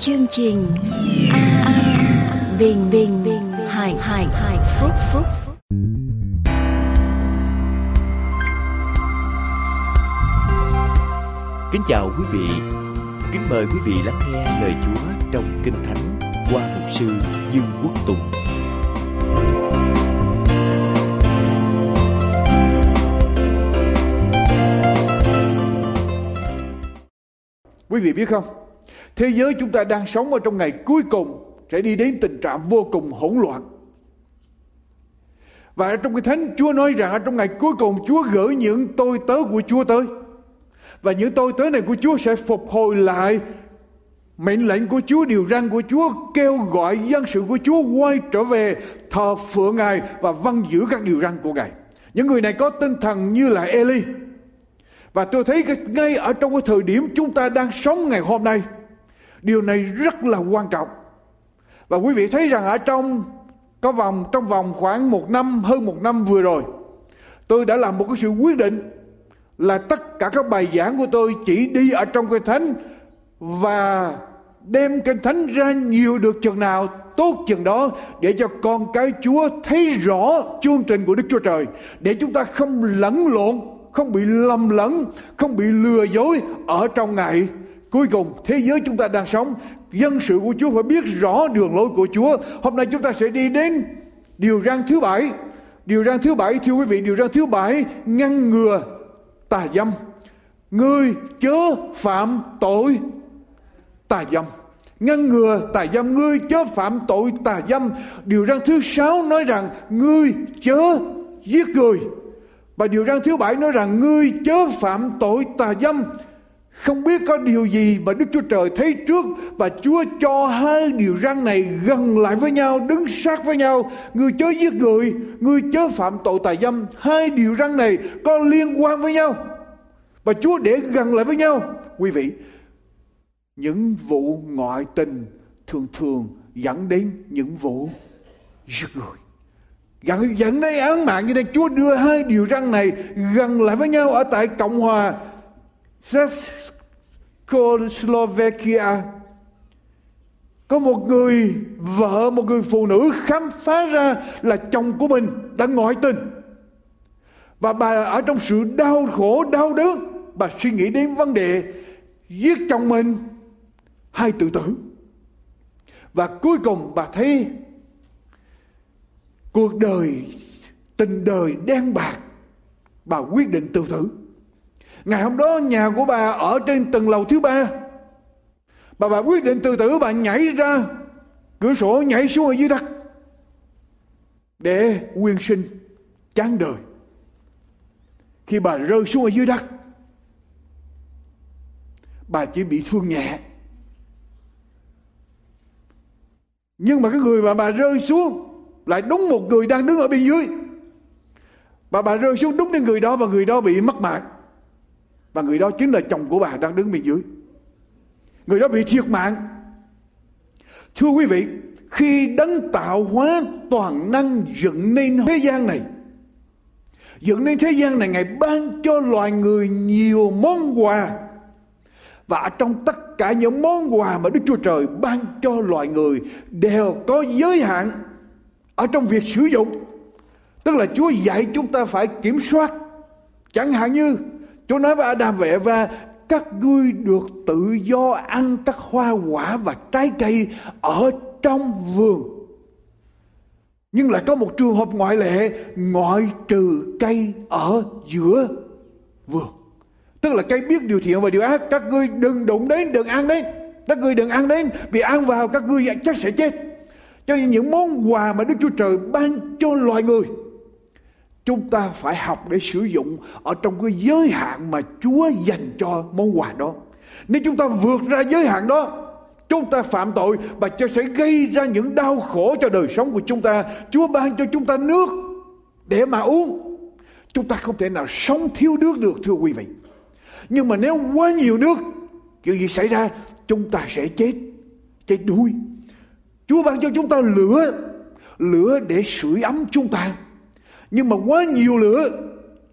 chương trình a, a bình bình bình hải hải hải phúc phúc Kính chào quý vị. Kính mời quý vị lắng nghe lời Chúa trong Kinh Thánh qua mục sư Dương Quốc Tùng. Quý vị biết không? Thế giới chúng ta đang sống ở trong ngày cuối cùng sẽ đi đến tình trạng vô cùng hỗn loạn. Và trong cái thánh Chúa nói rằng ở trong ngày cuối cùng Chúa gửi những tôi tớ của Chúa tới. Và những tôi tớ này của Chúa sẽ phục hồi lại mệnh lệnh của Chúa, điều răn của Chúa kêu gọi dân sự của Chúa quay trở về thờ phượng Ngài và vâng giữ các điều răn của Ngài. Những người này có tinh thần như là Eli. Và tôi thấy ngay ở trong cái thời điểm chúng ta đang sống ngày hôm nay, điều này rất là quan trọng. Và quý vị thấy rằng ở trong có vòng trong vòng khoảng một năm hơn một năm vừa rồi, tôi đã làm một cái sự quyết định là tất cả các bài giảng của tôi chỉ đi ở trong kinh thánh và đem kinh thánh ra nhiều được chừng nào tốt chừng đó để cho con cái Chúa thấy rõ chương trình của Đức Chúa Trời để chúng ta không lẫn lộn không bị lầm lẫn không bị lừa dối ở trong ngày cuối cùng, thế giới chúng ta đang sống, dân sự của Chúa phải biết rõ đường lối của Chúa. Hôm nay chúng ta sẽ đi đến điều răn thứ bảy. Điều răn thứ bảy, thưa quý vị, điều răn thứ bảy, ngăn ngừa tà dâm. Ngươi chớ phạm tội tà dâm. Ngăn ngừa tà dâm ngươi chớ phạm tội tà dâm. Điều răn thứ sáu nói rằng ngươi chớ giết người. Và điều răn thứ bảy nói rằng ngươi chớ phạm tội tà dâm không biết có điều gì mà Đức Chúa Trời thấy trước và Chúa cho hai điều răn này gần lại với nhau, đứng sát với nhau. người chớ giết người, người chớ phạm tội tà dâm. Hai điều răn này có liên quan với nhau. Và Chúa để gần lại với nhau. Quý vị, những vụ ngoại tình thường thường dẫn đến những vụ giết người. Dẫn, dẫn đến án mạng như thế Chúa đưa hai điều răn này gần lại với nhau ở tại Cộng hòa Czechoslovakia có một người vợ, một người phụ nữ khám phá ra là chồng của mình đã ngoại tình. Và bà ở trong sự đau khổ, đau đớn, bà suy nghĩ đến vấn đề giết chồng mình. Hay tự tử. Và cuối cùng bà thấy cuộc đời, tình đời đen bạc. Bà quyết định tự tử ngày hôm đó nhà của bà ở trên tầng lầu thứ ba. Bà bà quyết định tự tử bà nhảy ra. Cửa sổ nhảy xuống ở dưới đất. Để quyên sinh, chán đời. Khi bà rơi xuống ở dưới đất, bà chỉ bị thương nhẹ. Nhưng mà cái người mà bà rơi xuống lại đúng một người đang đứng ở bên dưới. Bà bà rơi xuống đúng cái người đó và người đó bị mất mạng và người đó chính là chồng của bà đang đứng bên dưới người đó bị thiệt mạng thưa quý vị, khi đấng tạo hóa toàn năng dựng nên thế gian này, dựng nên thế gian này ngài ban cho loài người nhiều món quà và trong tất cả những món quà mà Đức Chúa Trời ban cho loài người đều có giới hạn ở trong việc sử dụng. Tức là Chúa dạy chúng ta phải kiểm soát. Chẳng hạn như Chúa nói với Adam và Eva các ngươi được tự do ăn các hoa quả và trái cây ở trong vườn. Nhưng lại có một trường hợp ngoại lệ ngoại trừ cây ở giữa vườn. Tức là cây biết điều thiện và điều ác các ngươi đừng đụng đến, đừng ăn đến. Các ngươi đừng ăn đến vì ăn vào các ngươi chắc sẽ chết. Cho nên những món quà mà Đức Chúa Trời ban cho loài người chúng ta phải học để sử dụng ở trong cái giới hạn mà Chúa dành cho món quà đó. Nếu chúng ta vượt ra giới hạn đó, chúng ta phạm tội và sẽ gây ra những đau khổ cho đời sống của chúng ta. Chúa ban cho chúng ta nước để mà uống. Chúng ta không thể nào sống thiếu nước được thưa quý vị. Nhưng mà nếu quá nhiều nước, chuyện gì xảy ra? Chúng ta sẽ chết, chết đuối. Chúa ban cho chúng ta lửa, lửa để sưởi ấm chúng ta. Nhưng mà quá nhiều lửa,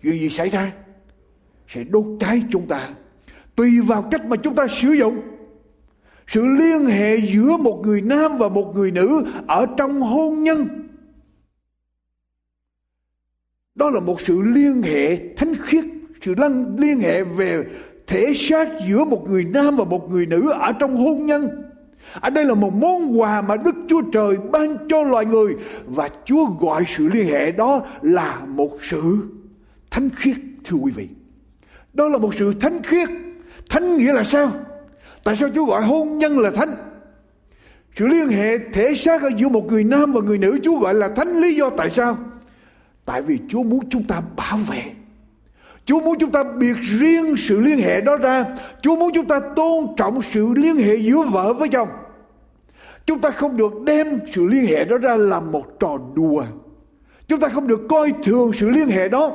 chuyện gì xảy ra? Sẽ đốt cháy chúng ta. Tùy vào cách mà chúng ta sử dụng. sự liên hệ giữa một người nam và một người nữ ở trong hôn nhân đó là một sự liên hệ thánh khiết sự liên hệ về thể xác giữa một người nam và một người nữ ở trong hôn nhân ở đây là một món quà mà Đức Chúa Trời ban cho loài người và Chúa gọi sự liên hệ đó là một sự thánh khiết, thưa quý vị. Đó là một sự thánh khiết. Thánh nghĩa là sao? Tại sao Chúa gọi hôn nhân là thánh? Sự liên hệ thể xác ở giữa một người nam và người nữ, Chúa gọi là thánh lý do tại sao? Tại vì Chúa muốn chúng ta bảo vệ. Chúa muốn chúng ta biệt riêng sự liên hệ đó ra. Chúa muốn chúng ta tôn trọng sự liên hệ giữa vợ với chồng. Chúng ta không được đem sự liên hệ đó ra làm một trò đùa. Chúng ta không được coi thường sự liên hệ đó.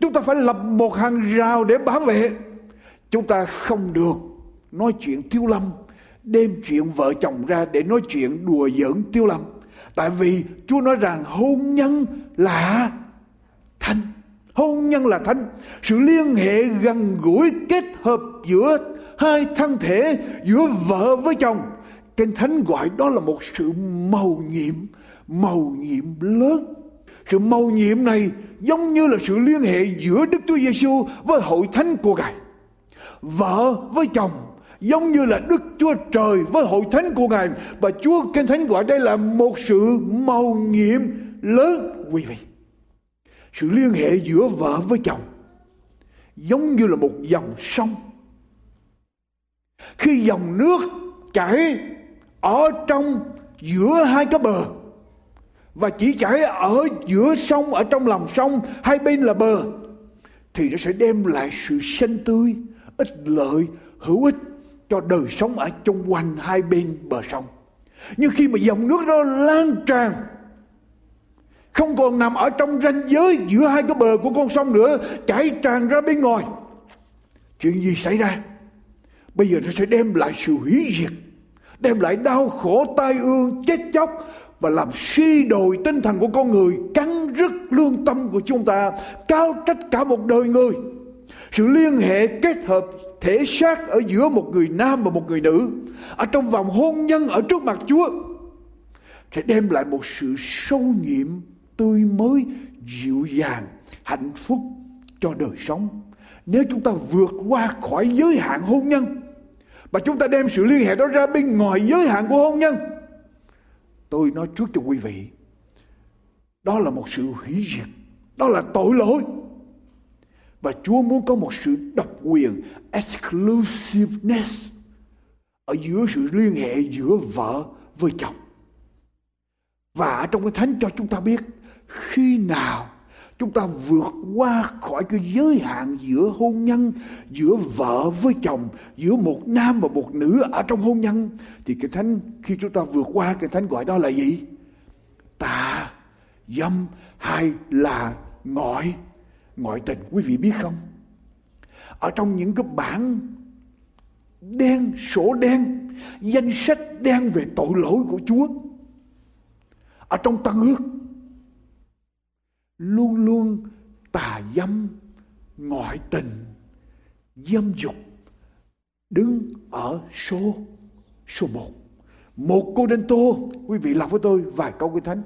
Chúng ta phải lập một hàng rào để bảo vệ. Chúng ta không được nói chuyện tiêu lâm, đem chuyện vợ chồng ra để nói chuyện đùa giỡn tiêu lâm. Tại vì Chúa nói rằng hôn nhân là thanh. Hôn nhân là thánh. Sự liên hệ gần gũi kết hợp giữa hai thân thể, giữa vợ với chồng. Kinh Thánh gọi đó là một sự màu nhiệm, màu nhiệm lớn. Sự màu nhiệm này giống như là sự liên hệ giữa Đức Chúa Giêsu với hội thánh của Ngài. Vợ với chồng giống như là Đức Chúa Trời với hội thánh của Ngài và Chúa Kinh Thánh gọi đây là một sự màu nhiệm lớn quý vị. Sự liên hệ giữa vợ với chồng giống như là một dòng sông. Khi dòng nước chảy ở trong giữa hai cái bờ và chỉ chảy ở giữa sông, ở trong lòng sông hai bên là bờ, thì nó sẽ đem lại sự xanh tươi ích lợi, hữu ích cho đời sống ở chung quanh hai bên bờ sông nhưng khi mà dòng nước đó lan tràn không còn nằm ở trong ranh giới giữa hai cái bờ của con sông nữa, chảy tràn ra bên ngoài. Chuyện gì xảy ra? Bây giờ nó sẽ đem lại sự hủy diệt, đem lại đau khổ, tai ương, chết chóc và làm suy đồi tinh thần của con người, cắn rứt lương tâm của chúng ta, cao trách cả một đời người. Sự liên hệ kết hợp thể xác ở giữa một người nam và một người nữ, ở trong vòng hôn nhân ở trước mặt Chúa, sẽ đem lại một sự sâu nhiệm tươi mới, dịu dàng, hạnh phúc cho đời sống. Nếu chúng ta vượt qua khỏi giới hạn hôn nhân và chúng ta đem sự liên hệ đó ra bên ngoài giới hạn của hôn nhân, tôi nói trước cho quý vị, đó là một sự hủy diệt, đó là tội lỗi. Và Chúa muốn có một sự độc quyền, exclusiveness, ở giữa sự liên hệ giữa vợ với chồng. Và trong cái thánh cho chúng ta biết khi nào chúng ta vượt qua khỏi cái giới hạn giữa hôn nhân, giữa vợ với chồng, giữa một nam và một nữ ở trong hôn nhân, thì cái thánh, khi chúng ta vượt qua, cái thánh gọi đó là gì? Tà dâm hay là ngoại ngoại tình, quý vị biết không? Ở trong những cái bản đen, sổ đen, danh sách đen về tội lỗi của Chúa, ở trong tăng ước luôn luôn tà dâm, ngoại tình, dâm dục, đứng ở số số một. Một cô đen Tô, quý vị đọc với tôi vài câu kinh thánh.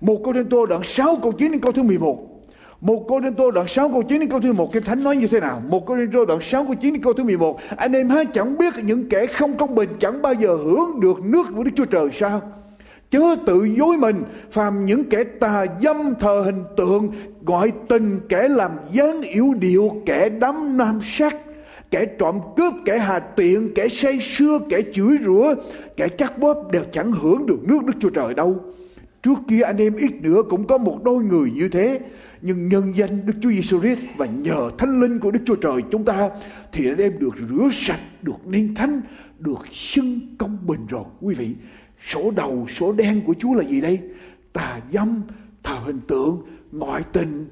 Một cô đen Tô đoạn 6 câu 9 đến câu thứ 11 một. Cô đen Tô đoạn 6 câu 9 đến câu thứ 11 Kinh Thánh nói như thế nào? Một cô đen Tô đoạn 6 câu 9 đến câu thứ 11 Anh em há chẳng biết những kẻ không công bình Chẳng bao giờ hưởng được nước của Đức Chúa Trời sao? Chớ tự dối mình Phàm những kẻ tà dâm thờ hình tượng Gọi tình kẻ làm gián yếu điệu Kẻ đắm nam sắc Kẻ trộm cướp, kẻ hà tiện Kẻ say sưa, kẻ chửi rủa Kẻ chắc bóp đều chẳng hưởng được nước Đức Chúa Trời đâu Trước kia anh em ít nữa cũng có một đôi người như thế nhưng nhân danh Đức Chúa Giêsu Christ và nhờ Thánh Linh của Đức Chúa Trời chúng ta thì đã đem được rửa sạch, được nên thánh, được xưng công bình rồi quý vị. Sổ đầu, sổ đen của Chúa là gì đây? Tà dâm, thờ hình tượng, ngoại tình,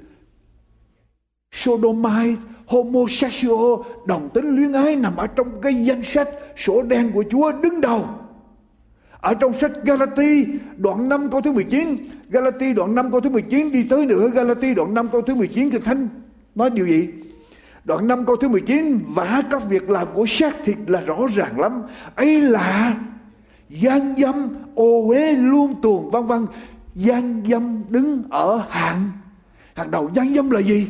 sodomite, homosexual, đồng tính luyến ái nằm ở trong cái danh sách sổ đen của Chúa đứng đầu. Ở trong sách Galati đoạn 5 câu thứ 19 Galati đoạn 5 câu thứ 19 đi tới nữa Galati đoạn 5 câu thứ 19 Kinh Thánh nói điều gì Đoạn 5 câu thứ 19 Và các việc làm của xác thịt là rõ ràng lắm ấy là gian dâm, ô uế, luôn tuồng, vân vân. Gian dâm đứng ở hạng. Hàng đầu gian dâm là gì?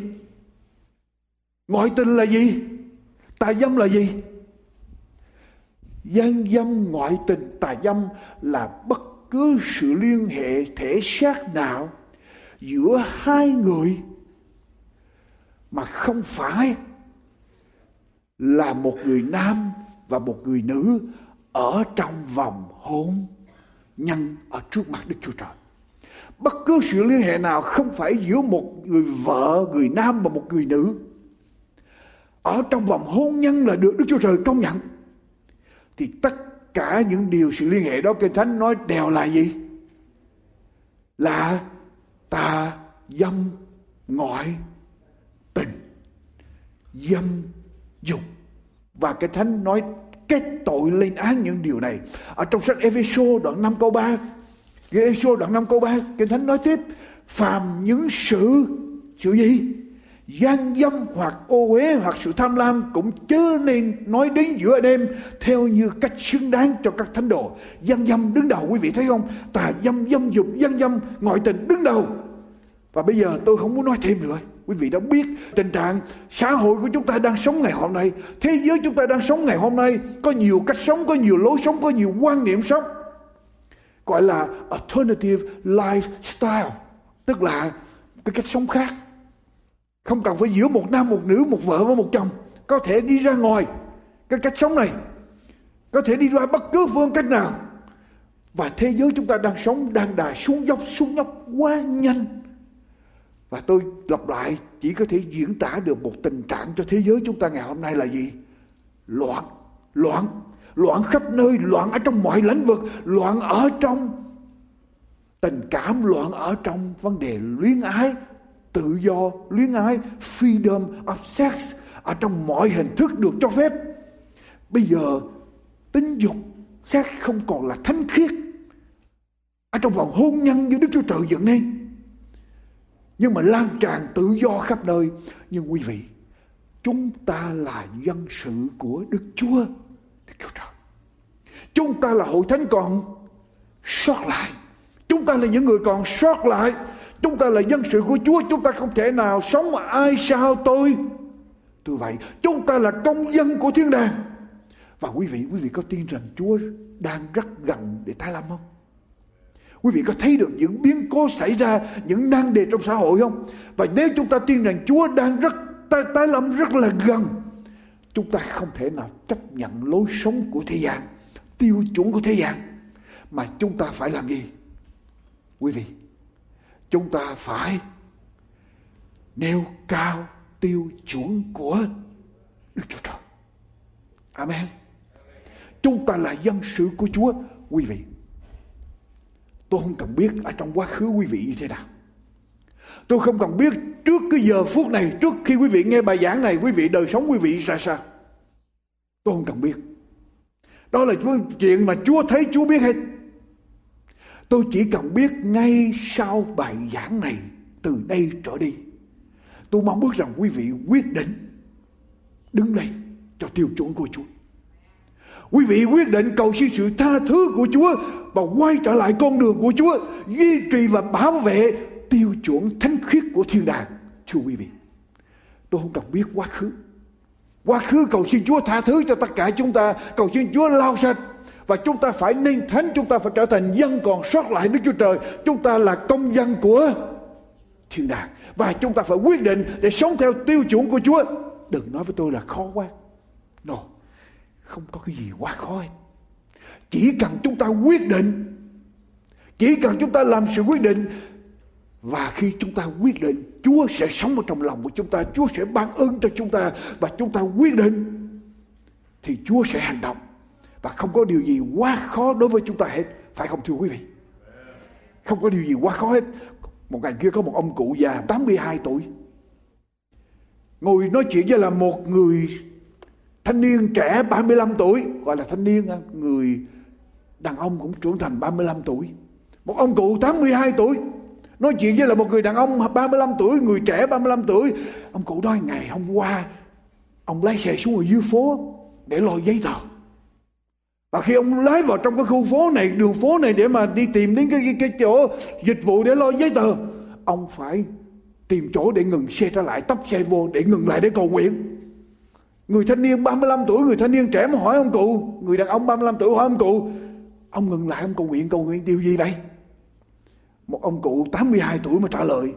Ngoại tình là gì? Tà dâm là gì? Gian dâm ngoại tình tà dâm là bất cứ sự liên hệ thể xác nào giữa hai người mà không phải là một người nam và một người nữ ở trong vòng hôn nhân ở trước mặt Đức Chúa Trời. Bất cứ sự liên hệ nào không phải giữa một người vợ, người nam và một người nữ. Ở trong vòng hôn nhân là được Đức Chúa Trời công nhận. Thì tất cả những điều sự liên hệ đó Kinh Thánh nói đều là gì? Là tà dâm ngoại tình dâm dục và cái thánh nói cái tội lên án những điều này. Ở trong sách Epheso đoạn 5 câu 3 Epheso đoạn 5 câu 3 kinh thánh nói tiếp, phàm những sự sự gì? Gian dâm hoặc ô uế hoặc sự tham lam cũng chớ nên nói đến giữa đêm, theo như cách xứng đáng cho các thánh đồ. Gian dâm đứng đầu, quý vị thấy không? Tà dâm dâm dục gian dâm, ngoại tình đứng đầu. Và bây giờ tôi không muốn nói thêm nữa quý vị đã biết tình trạng xã hội của chúng ta đang sống ngày hôm nay. Thế giới chúng ta đang sống ngày hôm nay, có nhiều cách sống, có nhiều lối sống, có nhiều quan niệm sống. Gọi là alternative lifestyle, tức là cái cách sống khác. Không cần phải giữa một nam, một nữ, một vợ và một chồng. Có thể đi ra ngoài cái cách sống này. Có thể đi ra bất cứ phương cách nào. Và thế giới chúng ta đang sống, đang đà xuống dốc xuống dốc quá nhanh và tôi lặp lại chỉ có thể diễn tả được một tình trạng cho thế giới chúng ta ngày hôm nay là gì? Loạn, loạn, loạn khắp nơi, loạn ở trong mọi lĩnh vực, loạn ở trong tình cảm, loạn ở trong vấn đề luyến ái, tự do, luyến ái, freedom of sex, ở trong mọi hình thức được cho phép. Bây giờ tính dục, sex không còn là thánh khiết. Ở trong vòng hôn nhân như Đức Chúa Trời dựng nên nhưng mà lan tràn tự do khắp nơi. Nhưng quý vị, chúng ta là dân sự của đức chúa đức chúa trời. Chúng ta là hội thánh còn sót lại. Chúng ta là những người còn sót lại. Chúng ta là dân sự của chúa. Chúng ta không thể nào sống mà ai sao tôi. Tôi vậy, chúng ta là công dân của thiên đàng. Và quý vị quý vị có tin rằng chúa đang rất gần để tái lâm không? Quý vị có thấy được những biến cố xảy ra, những nan đề trong xã hội không? Và nếu chúng ta tin rằng Chúa đang rất tái, tái lâm rất là gần, chúng ta không thể nào chấp nhận lối sống của thế gian, tiêu chuẩn của thế gian, mà chúng ta phải làm gì? Quý vị, chúng ta phải nêu cao tiêu chuẩn của Đức Chúa Trời. Amen. Chúng ta là dân sự của Chúa, quý vị. Tôi không cần biết ở trong quá khứ quý vị như thế nào. Tôi không cần biết trước cái giờ phút này, trước khi quý vị nghe bài giảng này, quý vị đời sống quý vị ra sao. Tôi không cần biết. Đó là chuyện mà Chúa thấy, Chúa biết hết. Tôi chỉ cần biết ngay sau bài giảng này, từ đây trở đi. Tôi mong ước rằng quý vị quyết định đứng lên cho tiêu chuẩn của Chúa. Quý vị quyết định cầu xin sự tha thứ của Chúa và quay trở lại con đường của Chúa, duy trì và bảo vệ tiêu chuẩn thánh khiết của thiên đàng. Thưa quý vị, tôi không cần biết quá khứ. Quá khứ cầu xin Chúa tha thứ cho tất cả chúng ta, cầu xin Chúa lau sạch và chúng ta phải nên thánh, chúng ta phải trở thành dân còn sót lại Đức Chúa Trời. Chúng ta là công dân của thiên đàng và chúng ta phải quyết định để sống theo tiêu chuẩn của Chúa. Đừng nói với tôi là khó quá. No, không có cái gì quá khó hết. Chỉ cần chúng ta quyết định, chỉ cần chúng ta làm sự quyết định, và khi chúng ta quyết định, Chúa sẽ sống ở trong lòng của chúng ta, Chúa sẽ ban ơn cho chúng ta, và chúng ta quyết định, thì Chúa sẽ hành động. Và không có điều gì quá khó đối với chúng ta hết. Phải không thưa quý vị? Không có điều gì quá khó hết. Một ngày kia có một ông cụ già 82 tuổi, ngồi nói chuyện với là một người thanh niên trẻ 35 tuổi gọi là thanh niên à, người đàn ông cũng trưởng thành 35 tuổi. Một ông cụ 82 tuổi nói chuyện với là một người đàn ông 35 tuổi người trẻ 35 tuổi. Ông cụ nói ngày hôm qua ông lái xe xuống ở dưới phố để lo giấy tờ. Và khi ông lái vào trong cái khu phố này đường phố này để mà đi tìm đến cái, cái, cái chỗ dịch vụ để lo giấy tờ ông phải tìm chỗ để ngừng xe trở lại tấp xe vô để ngừng lại để cầu nguyện người thanh niên 35 tuổi, người thanh niên trẻ mà hỏi ông cụ. Người đàn ông 35 tuổi hỏi ông cụ, ông ngừng lại, ông cầu nguyện cầu nguyện điều gì vậy? Một ông cụ 82 tuổi mà trả lời,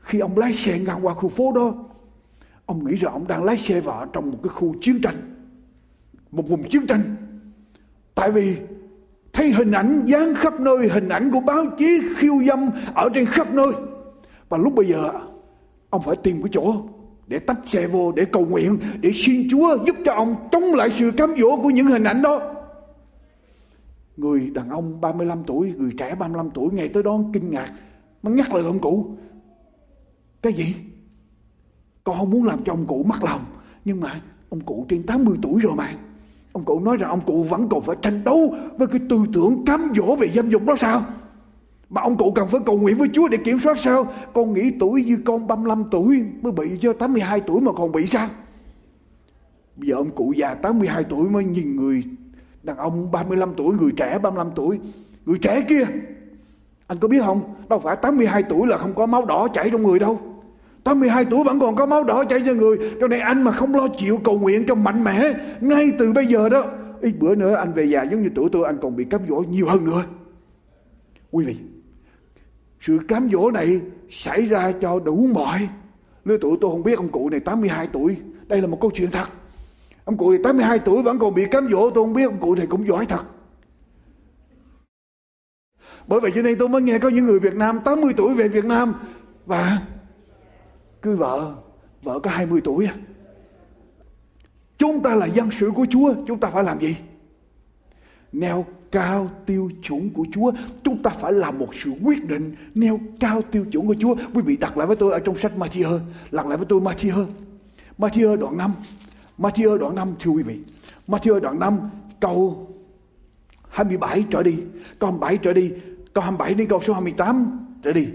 khi ông lái xe ngang qua khu phố đó, ông nghĩ rằng ông đang lái xe vào trong một cái khu chiến tranh, một vùng chiến tranh. Tại vì thấy hình ảnh, dán khắp nơi hình ảnh của báo chí khiêu dâm ở trên khắp nơi. Và lúc bây giờ, ông phải tìm cái chỗ để tấp xe vô, để cầu nguyện, để xin Chúa giúp cho ông chống lại sự cám dỗ của những hình ảnh đó. Người đàn ông 35 tuổi, người trẻ 35 tuổi nghe tới đó kinh ngạc mà nhắc lời ông cụ. Cái gì? Con không muốn làm cho ông cụ mất lòng, nhưng mà ông cụ trên 80 tuổi rồi mà. Ông cụ nói rằng ông cụ vẫn còn phải tranh đấu với cái tư tưởng cám dỗ về dâm dục đó sao? Mà ông cụ cần phải cầu nguyện với Chúa để kiểm soát sao? Con nghĩ tuổi như con 35 tuổi Mới bị cho 82 tuổi mà còn bị sao? Bây giờ ông cụ già 82 tuổi mới nhìn người Đàn ông 35 tuổi, Người trẻ 35 tuổi, Người trẻ kia. Anh có biết không? Đâu phải 82 tuổi là không có máu đỏ chảy trong người đâu. 82 tuổi vẫn còn có máu đỏ chảy cho người. Cho nên anh mà không lo chịu cầu nguyện cho mạnh mẽ, Ngay từ bây giờ đó, Ít bữa nữa anh về già giống như tuổi tôi, Anh còn bị cám dỗ nhiều hơn nữa. Quý vị sự cám dỗ này xảy ra cho đủ mọi. Lứa tuổi tôi không biết ông cụ này 82 tuổi. Đây là một câu chuyện thật. Ông cụ này 82 tuổi vẫn còn bị cám dỗ. Tôi không biết ông cụ này cũng giỏi thật. Bởi vậy cho nên tôi mới nghe có những người Việt Nam 80 tuổi về Việt Nam và cưới vợ vợ có 20 tuổi à. chúng ta là dân sự của Chúa, chúng ta phải làm gì? Neo cao tiêu chuẩn của Chúa. Chúng ta phải làm một sự quyết định nêu cao tiêu chuẩn của Chúa. Quý vị đặt lại với tôi ở trong sách Matthew. đặt lại với tôi Matthew. Matthew đoạn 5. Matthew đoạn 5 thưa quý vị. Matthew đoạn 5 câu 27 trở đi. Câu 27 trở đi. Câu 27 đến câu số 28 trở đi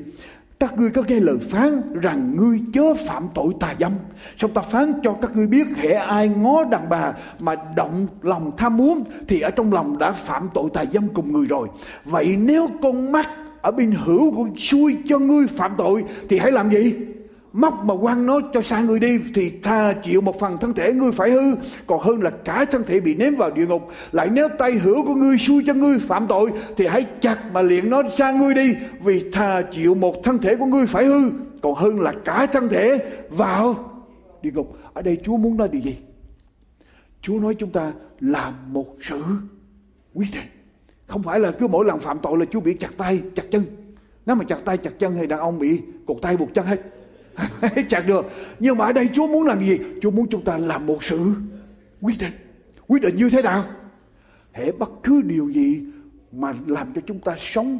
các ngươi có nghe lời phán rằng ngươi chớ phạm tội tà dâm. Xong ta phán cho các ngươi biết hệ ai ngó đàn bà mà động lòng tham muốn, thì ở trong lòng đã phạm tội tà dâm cùng người rồi. Vậy nếu con mắt ở bên hữu của xui cho ngươi phạm tội, thì hãy làm gì? Móc mà quăng nó cho xa người đi thì tha chịu một phần thân thể ngươi phải hư. Còn hơn là cả thân thể bị ném vào địa ngục. Lại nếu tay hữu của ngươi xui cho ngươi phạm tội, thì hãy chặt mà liền nó xa ngươi đi, vì tha chịu một thân thể của ngươi phải hư. Còn hơn là cả thân thể vào địa ngục. Ở đây Chúa muốn nói điều gì? Chúa nói chúng ta làm một sự quyết định. Không phải là cứ mỗi lần phạm tội là Chúa bị chặt tay, chặt chân. Nếu mà chặt tay, chặt chân thì đàn ông bị cột tay buộc chân hết. chặt được. Nhưng mà ở đây Chúa muốn làm gì? Chúa muốn chúng ta làm một sự quyết định. Quyết định như thế nào? Hệ bất cứ điều gì mà làm cho chúng ta sống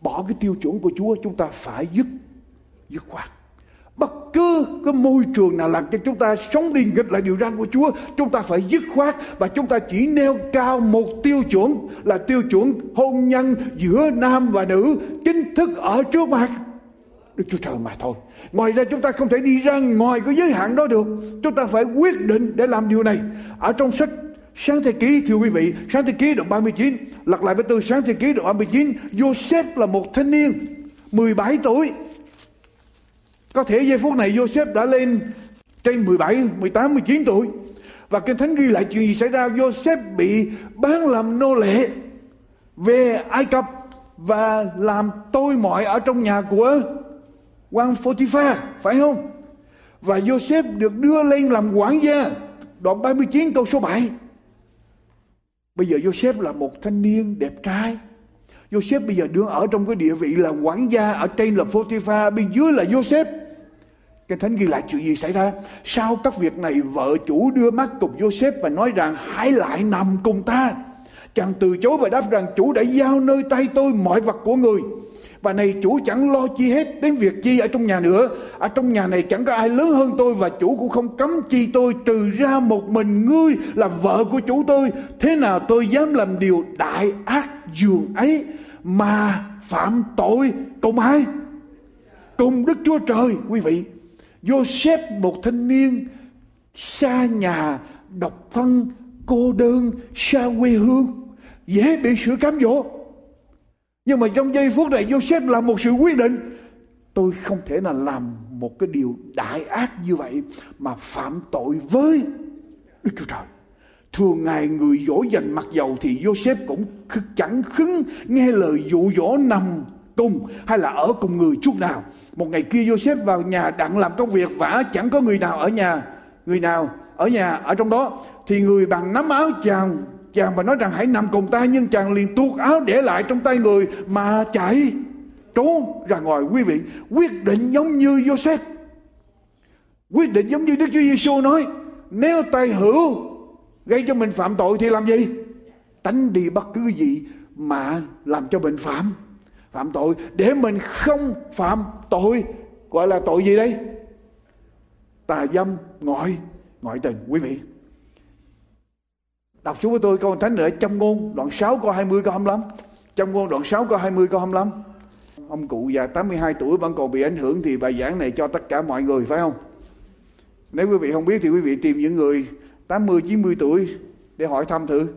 bỏ cái tiêu chuẩn của Chúa, chúng ta phải dứt dứt khoát. Bất cứ cái môi trường nào làm cho chúng ta sống đi nghịch lại điều răn của Chúa, chúng ta phải dứt khoát và chúng ta chỉ nêu cao một tiêu chuẩn là tiêu chuẩn hôn nhân giữa nam và nữ chính thức ở trước mặt. Đức Chúa Trời mà thôi. Ngoài ra chúng ta không thể đi ra ngoài cái giới hạn đó được. Chúng ta phải quyết định để làm điều này. Ở trong sách Sáng thế ký thưa quý vị, sáng thế ký đoạn 39, lật lại với tôi sáng thế ký đoạn 39, Joseph là một thanh niên 17 tuổi. Có thể giây phút này Joseph đã lên trên 17, 18, 19 tuổi. Và Kinh Thánh ghi lại chuyện gì xảy ra? Joseph bị bán làm nô lệ về Ai Cập và làm tôi mọi ở trong nhà của quan Potiphar, phải không? Và Joseph được đưa lên làm quản gia. Đoạn 39 câu số 7 bây giờ Joseph là một thanh niên đẹp trai. Joseph bây giờ đứng ở trong cái địa vị là quản gia ở trên là Potiphar, bên dưới là Joseph. Cái thánh ghi lại chuyện gì xảy ra? Sau các việc này vợ chủ đưa mắt cùng Joseph và nói rằng hãy lại nằm cùng ta. Chàng từ chối và đáp rằng chủ đã giao nơi tay tôi mọi vật của người và này chủ chẳng lo chi hết đến việc chi ở trong nhà nữa. Ở trong nhà này chẳng có ai lớn hơn tôi và chủ cũng không cấm chi tôi, trừ ra một mình ngươi là vợ của chủ tôi. Thế nào tôi dám làm điều đại ác dường ấy mà phạm tội, cùng ai? Cùng đức chúa trời, quý vị. Joseph một thanh niên xa nhà, độc thân, cô đơn, xa quê hương, dễ bị sự cám dỗ nhưng mà trong giây phút này Joseph làm một sự quyết định. Tôi không thể nào làm một cái điều đại ác như vậy mà phạm tội với Đức Chúa Trời. Thường ngày người dỗ dành mặc dầu thì Joseph cũng chẳng khứng nghe lời dụ dỗ nằm cùng hay là ở cùng người chút nào. Một ngày kia Joseph vào nhà đặng làm công việc vả chẳng có người nào ở nhà. Người nào ở nhà ở trong đó. Thì người bằng nắm áo chàng chàng và nói rằng, hãy nằm cùng ta, nhưng chàng liền tuột áo để lại trong tay người mà chạy trốn ra ngoài. Quý vị, quyết định giống như Joseph. Quyết định giống như Đức Chúa Giêsu nói, nếu tay hữu gây cho mình phạm tội thì làm gì? Tránh đi bất cứ gì mà làm cho mình phạm phạm tội. Để mình không phạm tội, gọi là tội gì đây? Tà dâm ngoại ngoại tình. Quý vị đọc xuống với tôi câu thánh nữa trong ngôn đoạn 6 câu 20 câu 25 trong ngôn đoạn 6 câu 20 câu 25 ông cụ già 82 tuổi vẫn còn bị ảnh hưởng thì bài giảng này cho tất cả mọi người phải không? Nếu quý vị không biết thì quý vị tìm những người 80 90 tuổi để hỏi thăm thử.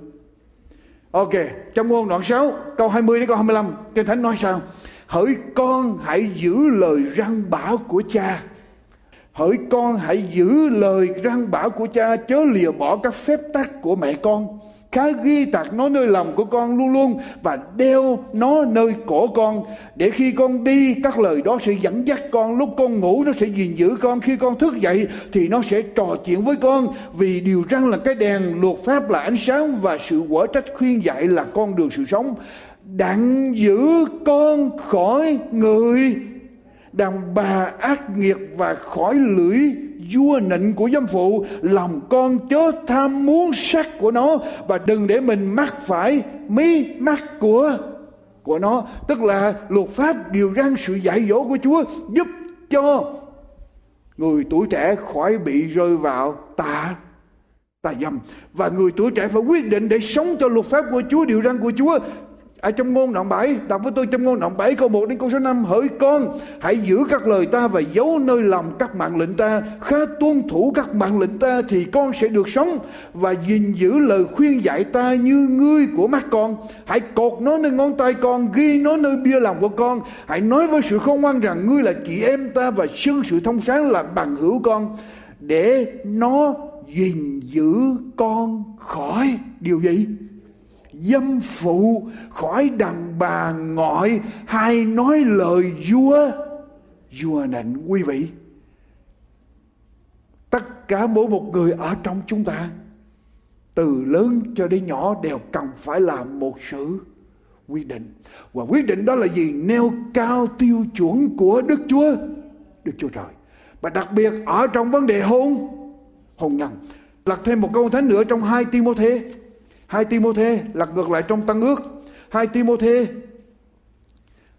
Ok, trong ngôn đoạn 6, câu 20 đến câu 25, Kinh Thánh nói sao? Hỡi con hãy giữ lời răng bảo của cha. Hỡi con, hãy giữ lời răng bảo của cha, chớ lìa bỏ các phép tắc của mẹ con. Khá ghi tạc nó nơi lòng của con luôn luôn và đeo nó nơi cổ con, để khi con đi, các lời đó sẽ dẫn dắt con. Lúc con ngủ, nó sẽ gìn giữ con. Khi con thức dậy, thì nó sẽ trò chuyện với con. Vì điều răng là cái đèn luật pháp là ánh sáng và sự quở trách khuyên dạy là con đường sự sống. Đặng giữ con khỏi người đàn bà ác nghiệt và khỏi lưỡi, vua nịnh của giám phụ lòng con chớ tham muốn sắc của nó, và đừng để mình mắc phải mí mắt của của nó. Tức là luật pháp điều răn sự dạy dỗ của Chúa giúp cho người tuổi trẻ khỏi bị rơi vào tà tà dâm. Và người tuổi trẻ phải quyết định để sống cho luật pháp của Chúa, điều răn của Chúa ở trong ngôn đoạn 7 đọc với tôi trong ngôn đoạn 7 câu 1 đến câu số 5 hỡi con, hãy giữ các lời ta và giấu nơi lòng các mạng lệnh ta. Khá tuân thủ các mạng lệnh ta thì con sẽ được sống và gìn giữ lời khuyên dạy ta như ngươi của mắt con. Hãy cột nó nơi ngón tay con, ghi nó nơi bia lòng của con. Hãy nói với sự khôn ngoan rằng ngươi là chị em ta và xưng sự thông sáng là bằng hữu con, để nó gìn giữ con khỏi điều gì? dâm phụ khỏi đàn bà ngoại hay nói lời vua vua nịnh. Quý vị, tất cả mỗi một người ở trong chúng ta, từ lớn cho đến nhỏ, đều cần phải làm một sự quyết định. Và quyết định đó là gì? Nêu cao tiêu chuẩn của đức chúa đức chúa trời. Và đặc biệt ở trong vấn đề hôn hôn nhân. Lật thêm một câu thánh nữa trong hai Timothée 2 Timôthê là ngược lại trong Tăng ước. 2 Timôthê,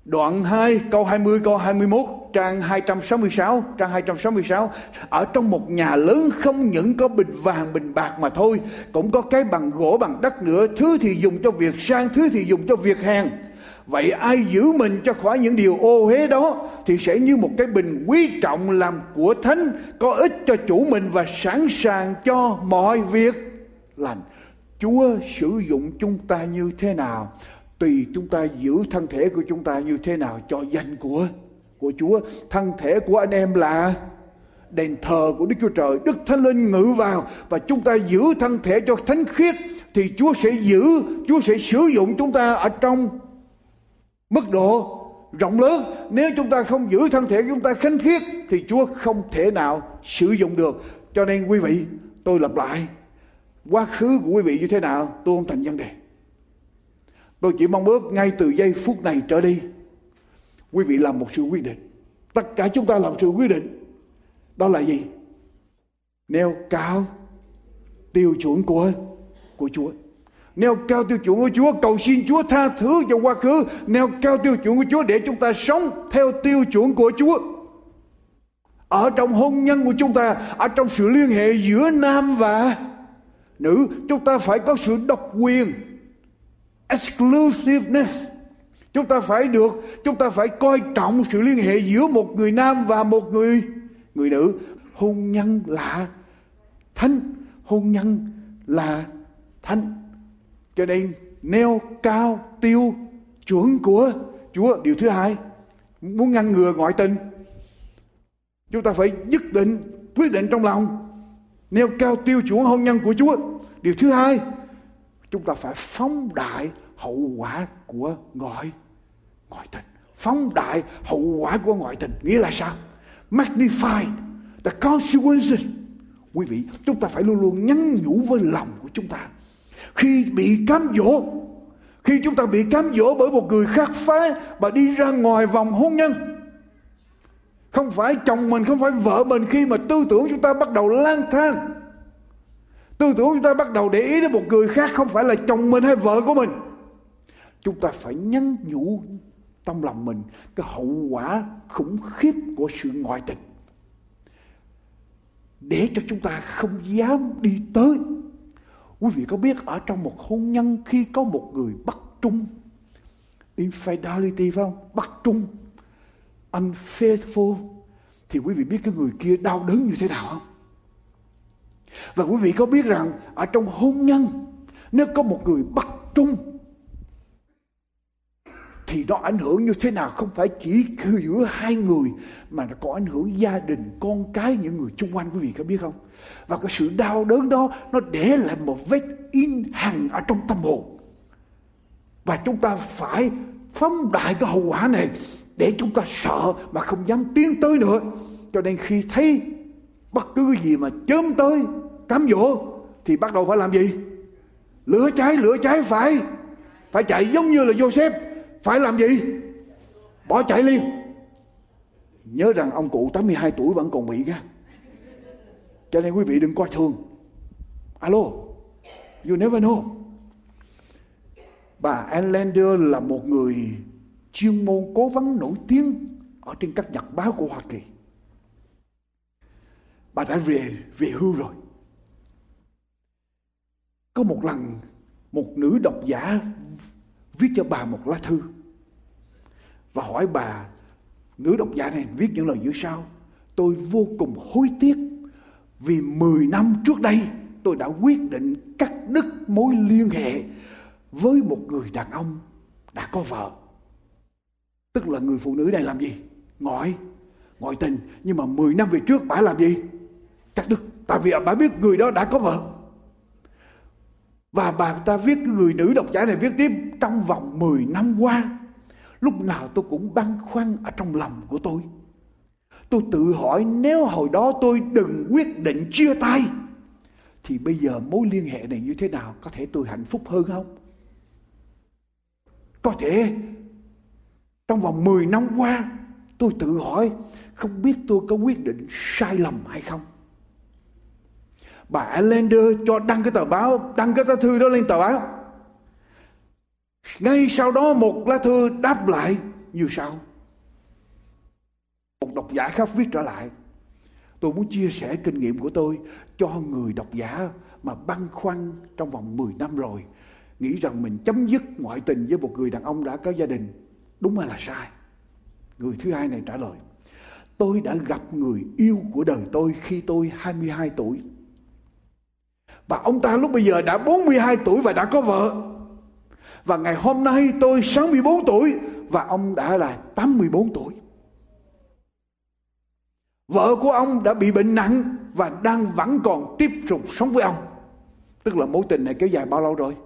đoạn 2 câu 20 câu 21 trang 266 trang 266 ở trong một nhà lớn không những có bình vàng, bình bạc mà thôi, cũng có cái bằng gỗ, bằng đất nữa. Thứ thì dùng cho việc sang, thứ thì dùng cho việc hàng. Vậy ai giữ mình cho khỏi những điều ô hế đó, thì sẽ như một cái bình quý trọng làm của thánh, có ích cho chủ mình và sẵn sàng cho mọi việc. Lành. Chúa sử dụng chúng ta như thế nào tùy chúng ta giữ thân thể của chúng ta như thế nào cho danh của của Chúa. Thân thể của anh em là đền thờ của Đức Chúa Trời, Đức Thánh Linh ngự vào và chúng ta giữ thân thể cho thánh khiết thì Chúa sẽ giữ, Chúa sẽ sử dụng chúng ta ở trong mức độ rộng lớn. Nếu chúng ta không giữ thân thể chúng ta khánh khiết thì Chúa không thể nào sử dụng được. Cho nên quý vị, tôi lặp lại, quá khứ của quý vị như thế nào, tôi không thành vấn đề. Tôi chỉ mong ước ngay từ giây phút này trở đi, quý vị làm một sự quyết định. Tất cả chúng ta làm sự quyết định. Đó là gì? Nêu cao tiêu chuẩn của của Chúa. Nêu cao tiêu chuẩn của Chúa, cầu xin Chúa tha thứ cho quá khứ. Nêu cao tiêu chuẩn của Chúa để chúng ta sống theo tiêu chuẩn của Chúa. Ở trong hôn nhân của chúng ta, ở trong sự liên hệ giữa nam và nữ, chúng ta phải có sự độc quyền. Exclusiveness. Chúng ta phải được, chúng ta phải coi trọng sự liên hệ giữa một người nam và một người người nữ. Hôn nhân là thánh, hôn nhân là thánh. Cho nên, nêu cao tiêu chuẩn của Chúa. Điều thứ hai, muốn ngăn ngừa ngoại tình. Chúng ta phải nhất định, quyết định trong lòng nêu cao tiêu chuẩn hôn nhân của Chúa, điều thứ hai, chúng ta phải phóng đại hậu quả của ngoại ngoại tình. Phóng đại hậu quả của ngoại tình, nghĩa là sao? Magnify the consequences. Quý vị, chúng ta phải luôn luôn nhắn nhủ với lòng của chúng ta. Khi bị cám dỗ, khi chúng ta bị cám dỗ bởi một người khác phái và đi ra ngoài vòng hôn nhân không phải chồng mình, không phải vợ mình khi mà tư tưởng chúng ta bắt đầu lang thang. Tư tưởng chúng ta bắt đầu để ý đến một người khác không phải là chồng mình hay vợ của mình. Chúng ta phải nhắn nhủ trong lòng mình cái hậu quả khủng khiếp của sự ngoại tình. Để cho chúng ta không dám đi tới. Quý vị có biết ở trong một hôn nhân khi có một người bắt trung, infidelity phải không? Bắt trung unfaithful, thì quý vị biết cái người kia đau đớn như thế nào không? Và quý vị có biết rằng ở trong hôn nhân, nếu có một người bất trung thì nó ảnh hưởng như thế nào? Không phải chỉ giữa hai người, mà nó có ảnh hưởng gia đình, con cái, những người xung quanh, quý vị có biết không? Và cái sự đau đớn đó, nó để lại một vết in hằn ở trong tâm hồn. Và chúng ta phải phóng đại cái hậu quả này để chúng ta sợ mà không dám tiến tới nữa. Cho nên khi thấy bất cứ gì mà chớm tới, cám dỗ, thì bắt đầu phải làm gì? Lửa cháy lửa cháy, phải. Phải chạy giống như là Joseph. Phải làm gì? Bỏ chạy liền nhớ rằng ông cụ 82 tuổi vẫn còn bị nha. Cho nên quý vị đừng coi thường. Alo, you never know. Bà Anlander là một người chuyên môn cố vấn nổi tiếng ở trên các nhật báo của Hoa Kỳ. Bà đã về về hưu rồi. Có một lần, một nữ độc giả viết cho bà một lá thư và hỏi bà, nữ độc giả này viết những lời như sau, tôi vô cùng hối tiếc vì 10 năm trước đây tôi đã quyết định cắt đứt mối liên hệ với một người đàn ông đã có vợ tức là người phụ nữ này làm gì? Ngoại ngoại tình. Nhưng mà 10 năm về trước bà làm gì? Cắt đứt. Tại vì bà biết người đó đã có vợ. Và bà ta viết cái người nữ độc giả này viết tiếp trong vòng 10 năm qua. Lúc nào tôi cũng băn khoăn ở trong lòng của tôi. Tôi tự hỏi nếu hồi đó tôi đừng quyết định chia tay, thì bây giờ mối liên hệ này như thế nào? Có thể tôi hạnh phúc hơn không? Có thể trong vòng 10 năm qua, tôi tự hỏi không biết tôi có quyết định sai lầm hay không. Bà Allender cho đăng cái tờ báo, đăng cái thư đó lên tờ báo. Ngay sau đó một lá thư đáp lại, như sau. Một độc giả khác viết trở lại. Tôi muốn chia sẻ kinh nghiệm của tôi cho người độc giả mà băn khoăn trong vòng 10 năm rồi. Nghĩ rằng mình chấm dứt ngoại tình với một người đàn ông đã có gia đình đúng hay là sai người thứ hai này trả lời, tôi đã gặp người yêu của đời tôi khi tôi 22 tuổi và ông ta lúc bây giờ đã 42 tuổi và đã có vợ. Và ngày hôm nay tôi 64 tuổi và ông đã là 84 tuổi. Vợ của ông đã bị bệnh nặng và đang vẫn còn tiếp tục sống với ông. Tức là mối tình này kéo dài bao lâu rồi?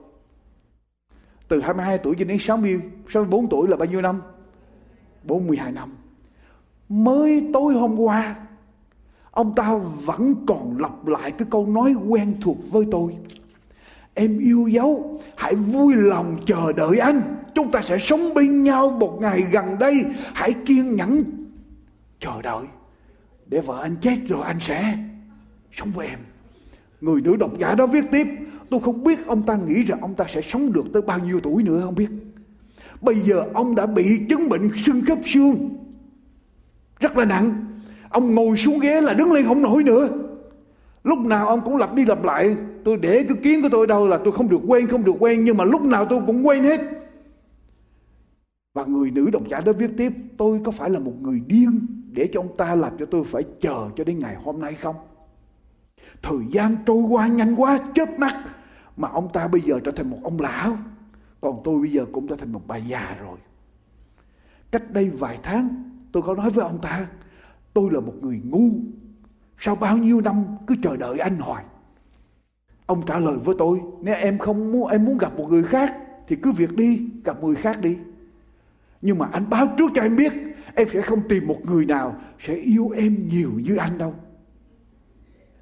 Từ 22 tuổi cho đến 60, 64 tuổi là bao nhiêu năm? 42 năm. Mới tối hôm qua ông ta vẫn còn lặp lại cái câu nói quen thuộc với tôi. Em yêu dấu hãy vui lòng chờ đợi anh. Chúng ta sẽ sống bên nhau một ngày gần đây. Hãy kiên nhẫn chờ đợi. Để vợ anh chết rồi anh sẽ sống với em. Người nữ độc giả đó viết tiếp tôi không biết ông ta nghĩ rằng ông ta sẽ sống được tới bao nhiêu tuổi nữa không biết bây giờ ông đã bị chứng bệnh xương khớp xương rất là nặng Ông ngồi xuống ghế là đứng lên không nổi nữa. Lúc nào ông cũng lặp đi lặp lại. Tôi để cái kiến của tôi đâu là tôi không được quen, không được quen. Nhưng mà lúc nào tôi cũng quen hết. Và người nữ độc giả đó viết tiếp. Tôi có phải là một người điên để cho ông ta làm cho tôi phải chờ cho đến ngày hôm nay không? thời gian trôi qua nhanh quá chớp mắt mà ông ta bây giờ trở thành một ông lão. Còn tôi bây giờ cũng trở thành một bà già rồi. Cách đây vài tháng, tôi có nói với ông ta, tôi là một người ngu. Sau bao nhiêu năm cứ chờ đợi anh hoài. Ông trả lời với tôi, nếu em không muốn, em muốn gặp một người khác thì cứ việc đi, gặp người khác đi. Nhưng mà anh báo trước cho em biết, em sẽ không tìm một người nào sẽ yêu em nhiều như anh đâu.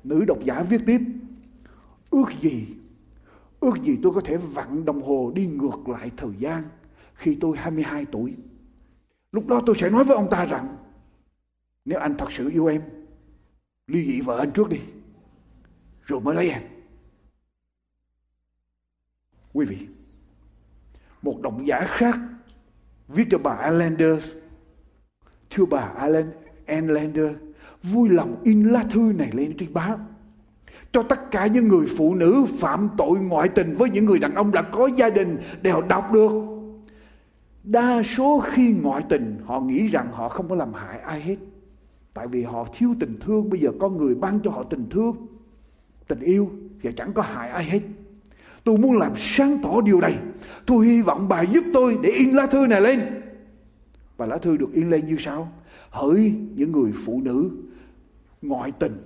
Nữ độc giả viết tiếp, ước gì ước gì tôi có thể vặn đồng hồ đi ngược lại thời gian khi tôi 22 tuổi. Lúc đó tôi sẽ nói với ông ta rằng, nếu anh thật sự yêu em, ly dị vợ anh trước đi, rồi mới lấy em. Quý vị, một độc giả khác viết cho bà Islander thưa bà Alan Islander vui lòng in lá thư này lên trên báo cho tất cả những người phụ nữ phạm tội ngoại tình với những người đàn ông đã có gia đình đều đọc được. Đa số khi ngoại tình, họ nghĩ rằng họ không có làm hại ai hết. Tại vì họ thiếu tình thương, bây giờ có người ban cho họ tình thương, tình yêu và chẳng có hại ai hết. Tôi muốn làm sáng tỏ điều này. Tôi hy vọng bà giúp tôi để in lá thư này lên. Và lá thư được in lên như sau. Hỡi những người phụ nữ ngoại tình,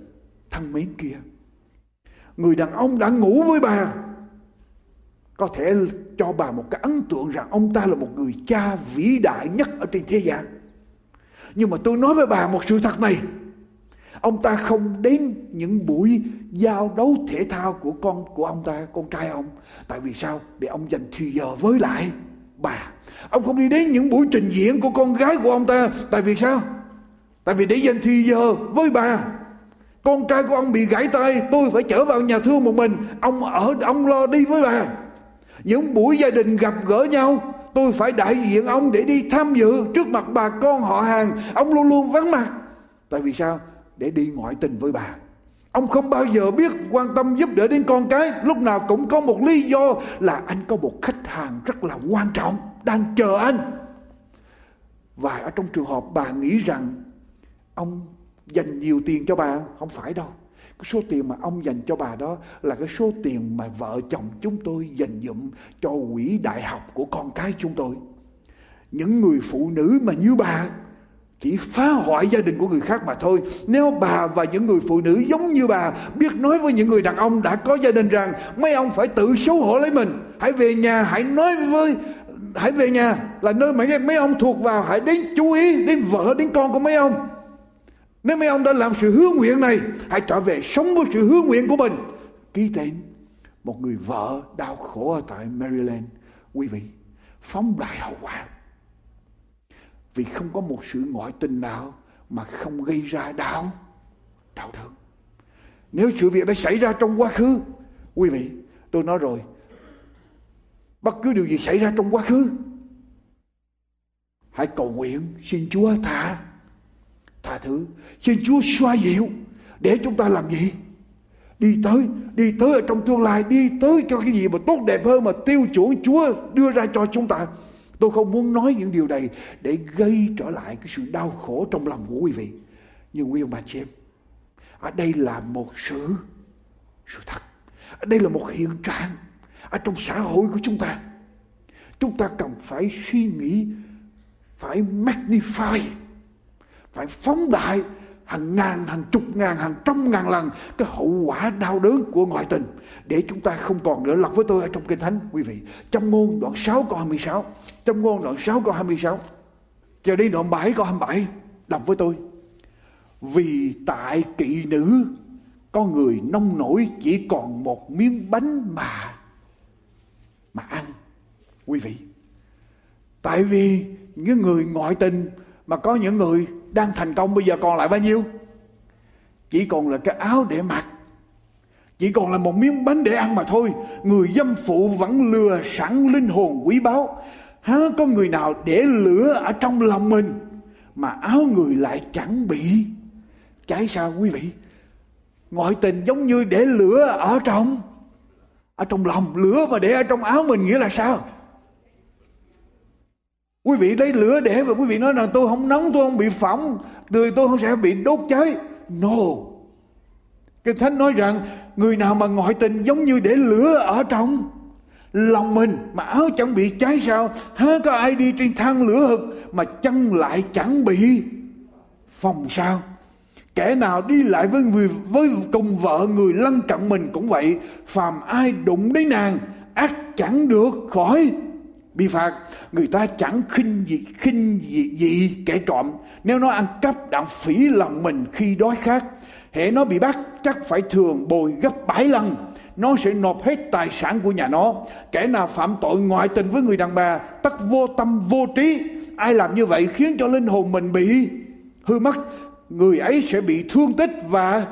thân mến kia người đàn ông đã ngủ với bà. Có thể cho bà một cái ấn tượng rằng ông ta là một người cha vĩ đại nhất ở trên thế gian. Nhưng mà tôi nói với bà một sự thật này. Ông ta không đến những buổi giao đấu thể thao của con, của ông ta, con trai ông. Tại vì sao? Để ông dành thời giờ với lại bà. Ông không đi đến những buổi trình diễn của con gái của ông ta. Tại vì sao? Tại vì để dành thời giờ với bà con trai của ông bị gãy tay, tôi phải chở vào nhà thương một mình. Ông ở, ông lo đi với bà. Những buổi gia đình gặp gỡ nhau, tôi phải đại diện ông để đi tham dự trước mặt bà con họ hàng. Ông luôn luôn vắng mặt. Tại vì sao? Để đi ngoại tình với bà. Ông không bao giờ biết quan tâm giúp đỡ đến con cái. Lúc nào cũng có một lý do là anh có một khách hàng rất là quan trọng, đang chờ anh. Và ở trong trường hợp bà nghĩ rằng ông dành nhiều tiền cho bà? Không phải đâu. Cái số tiền mà ông dành cho bà đó là cái số tiền mà vợ chồng chúng tôi dành dụm cho quỹ đại học của con cái chúng tôi. Những người phụ nữ mà như bà chỉ phá hoại gia đình của người khác mà thôi. Nếu bà và những người phụ nữ giống như bà biết nói với những người đàn ông đã có gia đình rằng mấy ông phải tự xấu hổ lấy mình, hãy về nhà, hãy nói với, hãy về nhà là nơi mà mấy ông thuộc vào, hãy đến chú ý đến vợ, đến con của mấy ông nếu mấy ông đã làm sự hứa nguyện này, hãy trở về sống với sự hứa nguyện của mình. Ký tên, một người vợ đau khổ ở tại Maryland. Quý vị, phóng đại hậu quả. Vì không có một sự ngoại tình nào mà không gây ra đau đau đớn. Nếu sự việc đã xảy ra trong quá khứ, quý vị, tôi nói rồi, bất cứ điều gì xảy ra trong quá khứ, hãy cầu nguyện xin chúa tha tha thứ xin chúa xoa dịu để chúng ta làm gì đi tới đi tới ở trong tương lai đi tới cho cái gì mà tốt đẹp hơn mà tiêu chuẩn chúa đưa ra cho chúng ta Tôi không muốn nói những điều này để gây trở lại cái sự đau khổ trong lòng của quý vị. Nhưng quý ông bà chị em, ở đây là một sự sự thật. Ở đây là một hiện trạng ở trong xã hội của chúng ta. Chúng ta cần phải suy nghĩ, phải magnify, phải phóng đại hàng ngàn, hàng chục ngàn, hàng trăm ngàn lần cái hậu quả đau đớn của ngoại tình. Để chúng ta không còn nữa. Lặp với tôi ở trong kinh thánh quý vị. Trong ngôn đoạn 6 câu 26, trong ngôn đoạn 6 câu 26, cho đi đoạn 7 câu 27, đọc với tôi. Vì tại kỵ nữ có người nông nổi chỉ còn một miếng bánh mà mà ăn. Quý vị tại vì những người ngoại tình mà có những người đang thành công bây giờ còn lại bao nhiêu? Chỉ còn là cái áo để mặc. Chỉ còn là một miếng bánh để ăn mà thôi. Người dâm phụ vẫn lừa sẵn linh hồn quý báu. Há có người nào để lửa ở trong lòng mình mà áo người lại chẳng bị? Cháy sao quý vị? Ngoại tình giống như để lửa ở trong ở trong lòng. Lửa mà để ở trong áo mình nghĩa là sao? Quý vị lấy lửa để và quý vị nói rằng tôi không nóng, tôi không bị phỏng, người tôi không sẽ bị đốt cháy. No. Kinh Thánh nói rằng người nào mà ngoại tình giống như để lửa ở trong lòng mình mà áo chẳng bị cháy sao há có ai đi trên thang lửa hực mà chân lại chẳng bị phòng sao kẻ nào đi lại với người với cùng vợ người lân cận mình cũng vậy phàm ai đụng đến nàng ác chẳng được khỏi bị phạt người ta chẳng khinh gì khinh gì, gì kẻ trộm. Nếu nó ăn cắp đặng phỉ lòng mình khi đói khát hệ nó bị bắt chắc phải thường bồi gấp bảy lần nó sẽ nộp hết tài sản của nhà nó. Kẻ nào phạm tội ngoại tình với người đàn bà tất vô tâm vô trí. Ai làm như vậy khiến cho linh hồn mình bị hư mất. Người ấy sẽ bị thương tích và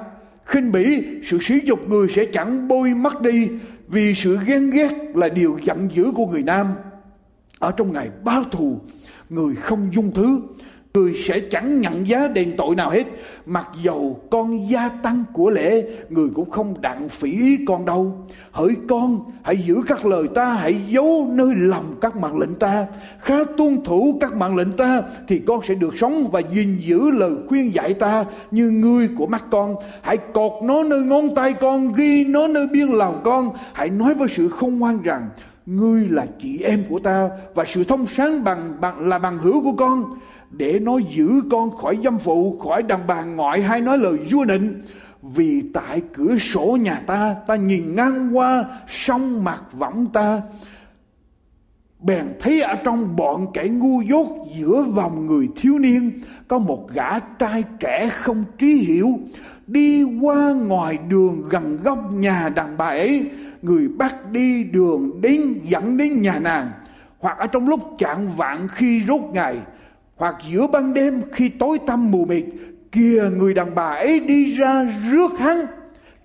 khinh bỉ. Sự sỉ dục người sẽ chẳng bôi mất đi vì sự ghen ghét là điều giận dữ của người nam ở trong ngày báo thù, người không dung thứ, người sẽ chẳng nhận giá đền tội nào hết. Mặc dầu con gia tăng của lễ, người cũng không đặng phỉ ý con đâu. Hỡi con, hãy giữ các lời ta, hãy giấu nơi lòng các mạng lệnh ta. Khá tuân thủ các mạng lệnh ta, thì con sẽ được sống và gìn giữ lời khuyên dạy ta như ngươi của mắt con. Hãy cột nó nơi ngón tay con, ghi nó nơi biên lòng con. Hãy nói với sự không ngoan rằng ngươi là chị em của ta và sự thông sáng bằng, bằng là bằng hữu của con để nó giữ con khỏi dâm phụ khỏi đàn bà ngoại hay nói lời vua nịnh. Vì tại cửa sổ nhà ta ta nhìn ngang qua sông mặt võng ta. Bèn thấy ở trong bọn kẻ ngu dốt giữa vòng người thiếu niên có một gã trai trẻ không trí hiểu đi qua ngoài đường gần góc nhà đàn bà ấy người bắt đi đường đến dẫn đến nhà nàng, hoặc ở trong lúc chạng vạn khi rốt ngày, hoặc giữa ban đêm khi tối tăm mù mịt, kìa người đàn bà ấy đi ra rước hắn.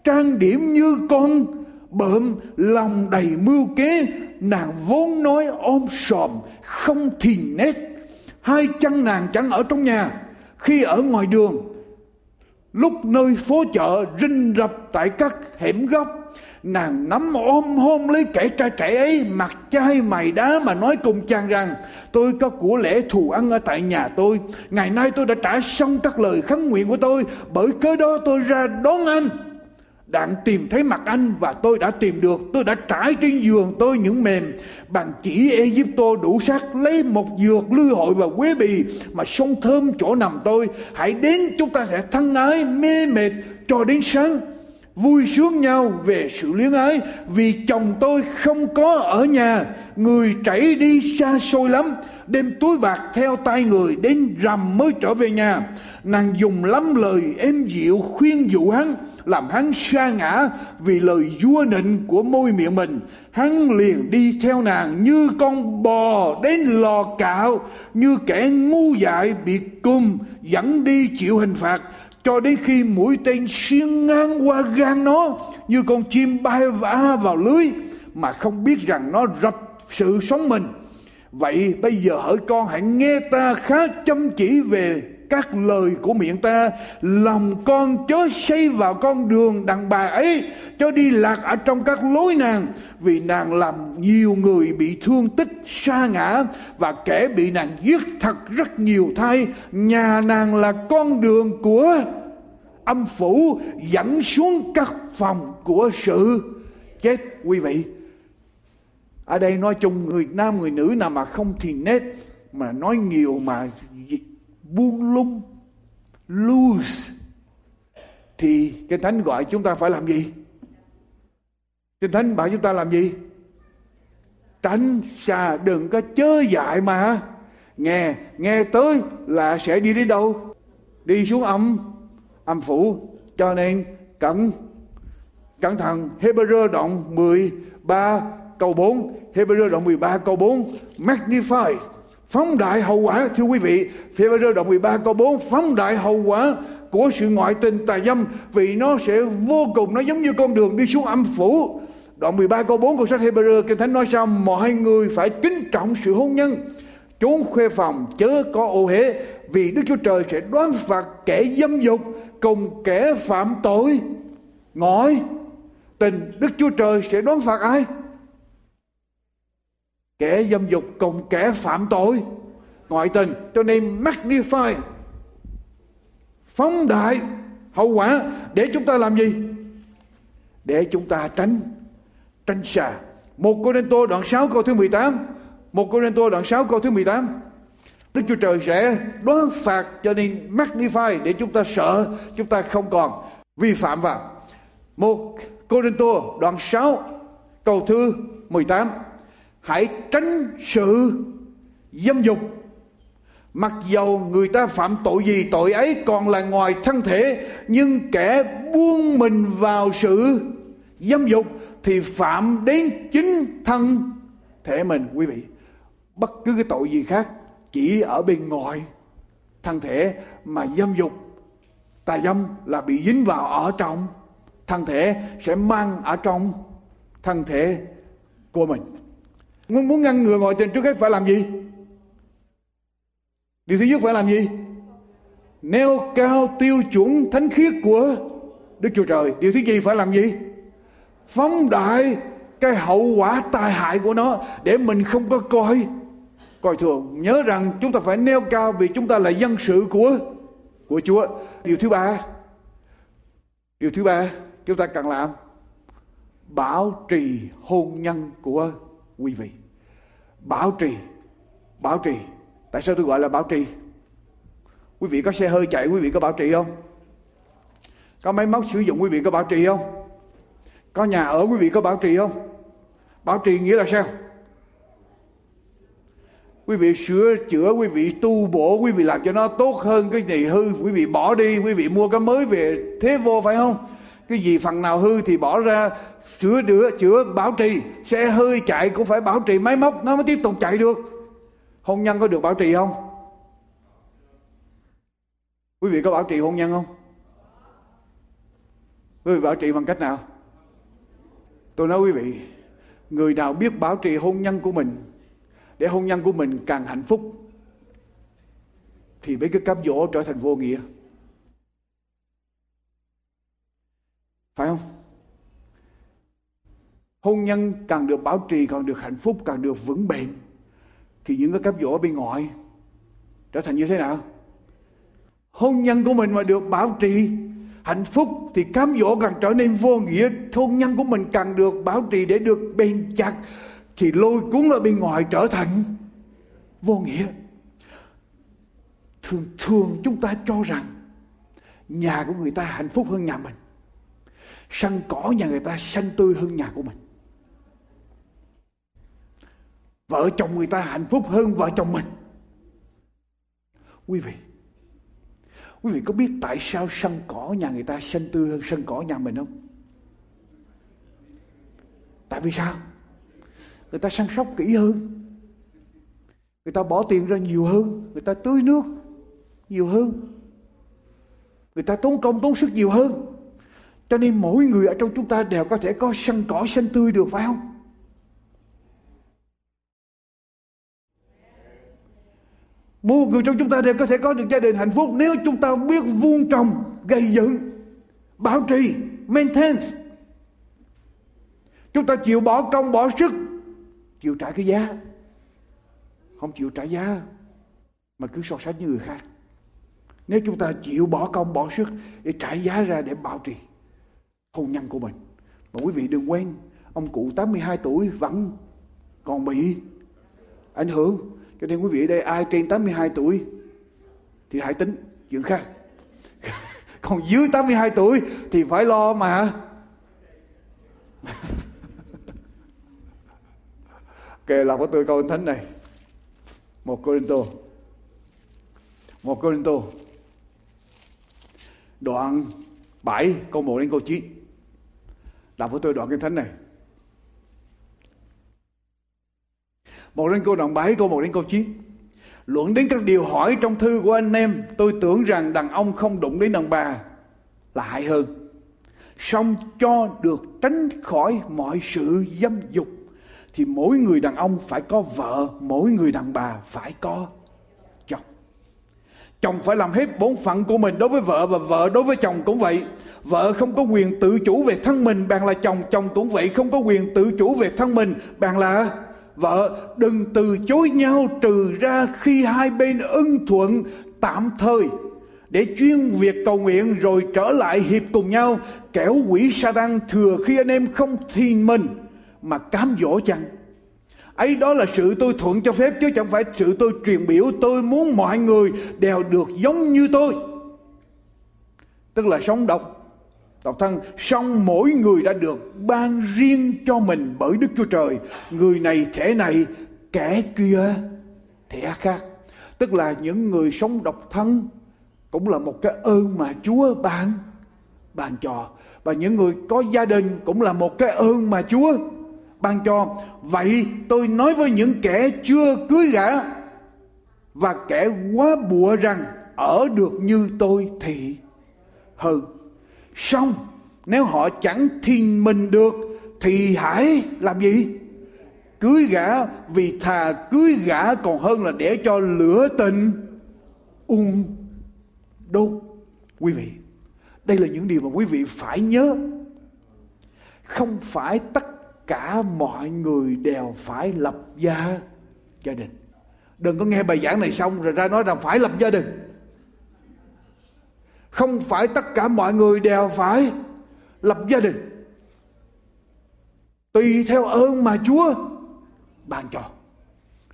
Trang điểm như con bợm, lòng đầy mưu kế, nàng vốn nói ôm sòm, không thì nét hai chân nàng chẳng ở trong nhà, khi ở ngoài đường, lúc nơi phố chợ rinh rập tại các hẻm góc nàng nắm ôm, hôn lấy kẻ trai trẻ ấy mặt chai mày đá mà nói cùng chàng rằng, tôi có của lễ thù ăn ở tại nhà tôi. Ngày nay tôi đã trả xong các lời khấn nguyện của tôi, bởi cớ đó tôi ra đón anh. Đặng tìm thấy mặt anh và tôi đã tìm được. Tôi đã trải trên giường tôi những mềm. Bằng chỉ Egypto đủ sắc lấy một dược lư hội và quế bì mà sông thơm chỗ nằm tôi. Hãy đến chúng ta sẽ thân ái, mê mệt cho đến sáng vui sướng nhau về sự luyến ái. Vì chồng tôi không có ở nhà, người chảy đi xa xôi lắm. Đem túi bạc theo tay người đến rằm mới trở về nhà. Nàng dùng lắm lời êm dịu khuyên dụ hắn, làm hắn sa ngã vì lời vua nịnh của môi miệng mình. Hắn liền đi theo nàng như con bò đến lò cạo, như kẻ ngu dại bị cùm dẫn đi chịu hình phạt cho đến khi mũi tên xuyên ngang qua gan nó, như con chim bay vã vào lưới, mà không biết rằng nó rập sự sống mình vậy bây giờ hỡi con hãy nghe ta khá chăm chỉ về các lời của miệng ta. Lòng con chớ xây vào con đường đàn bà ấy, cho đi lạc ở trong các lối nàng. Vì nàng làm nhiều người bị thương tích, sa ngã, và kẻ bị nàng giết thật rất nhiều thay nhà nàng là con đường của âm phủ dẫn xuống các phòng của sự chết. Quý vị ở đây nói chung người nam, người nữ nào mà không thì nết, mà nói nhiều mà buông lung, loose, thì cái thánh gọi chúng ta phải làm gì? Kinh thánh bảo chúng ta làm gì? Tránh xa, đừng có chớ dại mà. Nghe nghe tới là sẽ đi đến đâu? Đi xuống âm âm phủ. Cho nên cẩn cẩn thận. Hebrew đoạn 13 câu 4 Hebrew đoạn 13 câu 4 magnify, phóng đại hậu quả. Thưa quý vị, Hebrew đoạn 13 câu 4 phóng đại hậu quả của sự ngoại tình tà dâm, vì nó sẽ vô cùng, nó giống như con đường đi xuống âm phủ. Đoạn 13 câu 4 của sách Hebrew, kinh thánh nói sao? Mọi người phải kính trọng sự hôn nhân. Trốn khuê phòng chớ có ô hế, vì Đức Chúa Trời sẽ đoán phạt kẻ dâm dục cùng kẻ phạm tội. Ngõi tình Đức Chúa Trời sẽ đoán phạt ai? Kẻ dâm dục cùng kẻ phạm tội ngoại tình, cho nên magnify phóng đại, hậu quả, để chúng ta làm gì để chúng ta tránh tránh xa. Một Cô Tô đoạn 6 câu thứ 18. Một Cô Tô đoạn 6 câu thứ 18. Đức Chúa Trời sẽ đoán phạt cho nên magnify để chúng ta sợ, chúng ta không còn vi phạm vào. Một Cô Tô đoạn 6 câu thứ 18. Hãy tránh sự dâm dục. Mặc dầu người ta phạm tội gì tội ấy còn là ngoài thân thể, Nhưng kẻ buông mình vào sự dâm dục Thì phạm đến chính thân thể mình. Quý vị, Bất cứ cái tội gì khác chỉ ở bên ngoài thân thể Mà dâm dục, tà dâm là bị dính vào ở trong thân thể, Sẽ mang ở trong thân thể của mình. Muốn muốn ngăn ngừa ngoại tình trước hết phải làm gì? Điều thứ nhất phải làm gì? Nêu cao tiêu chuẩn thánh khiết của Đức Chúa Trời. Điều thứ gì phải làm gì? Phóng đại cái hậu quả tai hại của nó để mình không có coi coi thường. Nhớ rằng chúng ta phải nêu cao vì chúng ta là dân sự của của Chúa. Điều thứ ba, điều thứ ba chúng ta cần làm bảo trì hôn nhân của quý vị. Bảo trì, bảo trì Tại sao tôi gọi là bảo trì? Quý vị có xe hơi chạy quý vị có bảo trì không? Có máy móc sử dụng quý vị có bảo trì không? Có nhà ở quý vị có bảo trì không? Bảo trì nghĩa là sao? Quý vị sửa chữa, quý vị tu bổ, quý vị làm cho nó tốt hơn cái gì hư, quý vị bỏ đi, quý vị mua cái mới về thế vô phải không? Cái gì phần nào hư thì bỏ ra sửa chữa, chữa bảo trì, xe hơi chạy cũng phải bảo trì. Máy móc nó mới tiếp tục chạy được. Hôn nhân có được bảo trì không? Quý vị có bảo trì hôn nhân không? Quý vị bảo trì bằng cách nào? Tôi nói quý vị người nào biết bảo trì hôn nhân của mình để hôn nhân của mình càng hạnh phúc thì mấy cái cám dỗ trở thành vô nghĩa. Phải không? Hôn nhân càng được bảo trì, càng được hạnh phúc, càng được vững bền, thì những cái cám dỗ ở bên ngoài trở thành như thế nào? Hôn nhân của mình mà được bảo trì hạnh phúc thì cám dỗ càng trở nên vô nghĩa. Hôn nhân của mình càng được bảo trì để được bền chặt thì lôi cuốn ở bên ngoài trở thành vô nghĩa. Thường thường chúng ta cho rằng nhà của người ta hạnh phúc hơn nhà mình, sân cỏ nhà người ta xanh tươi hơn nhà của mình. Vợ chồng người ta hạnh phúc hơn vợ chồng mình. Quý vị, quý vị có biết tại sao sân cỏ nhà người ta xanh tươi hơn sân cỏ nhà mình không? Tại vì sao? Người ta săn sóc kỹ hơn. Người ta bỏ tiền ra nhiều hơn. Người ta tưới nước nhiều hơn. Người ta tốn công tốn sức nhiều hơn. Cho nên mỗi người ở trong chúng ta đều có thể có sân cỏ xanh tươi được phải không? Mỗi người trong chúng ta đều có thể có được gia đình hạnh phúc nếu chúng ta biết vuông trồng, gây dựng, bảo trì, maintain. Chúng ta chịu bỏ công, bỏ sức, chịu trả cái giá. Không chịu trả giá mà cứ so sánh với người khác. Nếu chúng ta chịu bỏ công, bỏ sức để trả giá ra để bảo trì hôn nhân của mình. Mà quý vị đừng quên, ông cụ 82 tuổi vẫn còn bị ảnh hưởng cho nên quý vị ở đây, ai trên 82 tuổi thì hãy tính chuyện khác. Còn dưới 82 tuổi thì phải lo mà. Kể là có tôi câu thánh này. Một Corinto. Một Corinto. Đoạn 7 câu 1 đến câu 9. Đọc với tôi đoạn kinh thánh này. Một đến câu đoạn 7 câu 1 đến câu 9. Luận đến các điều hỏi trong thư của anh em, tôi tưởng rằng đàn ông không đụng đến đàn bà là hại hơn. Xong cho được tránh khỏi mọi sự dâm dục thì mỗi người đàn ông phải có vợ, mỗi người đàn bà phải có chồng. Chồng phải làm hết bổn phận của mình đối với vợ và vợ đối với chồng cũng vậy. Vợ không có quyền tự chủ về thân mình, bạn là chồng, chồng cũng vậy không có quyền tự chủ về thân mình, bạn là vợ, đừng từ chối nhau trừ ra khi hai bên ưng thuận, tạm thời. Để chuyên việc cầu nguyện rồi trở lại hiệp cùng nhau, kẻo quỷ sa tăng thừa khi anh em không thiền mình, mà cám dỗ chăng? Ấy đó là sự tôi thuận cho phép, chứ chẳng phải sự tôi truyền biểu tôi muốn mọi người đều được giống như tôi. Tức là sống độc độc thân, song mỗi người đã được ban riêng cho mình bởi đức chúa trời. Người này thể này, kẻ kia thể khác. Tức là những người sống độc thân cũng là một cái ơn mà chúa ban ban cho. Và những người có gia đình cũng là một cái ơn mà chúa ban cho. Vậy tôi nói với những kẻ chưa cưới gả và kẻ quá bụa rằng, ở được như tôi thì hơn xong, nếu họ chẳng thiên mình được, thì hãy làm gì? Cưới gả, vì thà cưới gả còn hơn là để cho lửa tình. Ung đốt quý vị, đây là những điều mà quý vị phải nhớ. Không phải tất cả mọi người đều phải lập gia gia đình. Đừng có nghe bài giảng này xong rồi ra nói rằng phải lập gia đình không phải tất cả mọi người đều phải lập gia đình. Tùy theo ơn mà chúa ban cho.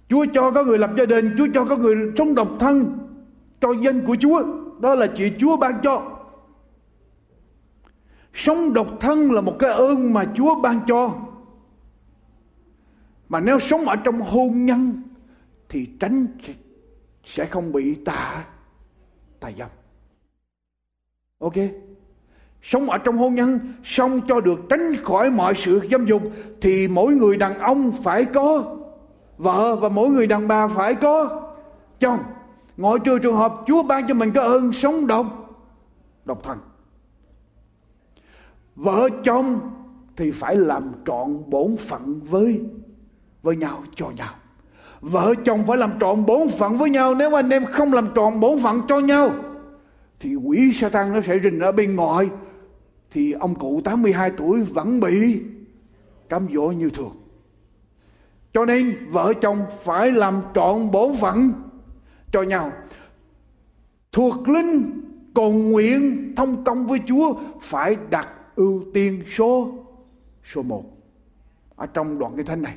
Chúa cho có người lập gia đình, chúa cho có người sống độc thân cho danh của chúa. Đó là chuyện chúa ban cho. Sống độc thân là một cái ơn mà chúa ban cho. Mà nếu sống ở trong hôn nhân thì tránh sẽ không bị tà tà dâm ok. Sống ở trong hôn nhân xong cho được tránh khỏi mọi sự dâm dục, thì mỗi người đàn ông phải có, vợ và mỗi người đàn bà phải có. Chồng ngoại trừ trường hợp chúa ban cho mình cái ơn sống độc độc thân. Vợ chồng thì phải làm trọn bổn phận với với nhau, cho nhau. Vợ chồng phải làm trọn bổn phận với nhau, nếu anh em không làm trọn bổn phận cho nhau thì quỷ sa tăng nó sẽ rình ở bên ngoài. Thì ông cụ 82 tuổi vẫn bị cám dỗ như thường. Cho nên vợ chồng phải làm trọn bổn phận cho nhau. Thuộc linh cầu nguyện thông công với Chúa phải đặt ưu tiên số số một ở trong đoạn kinh thánh này.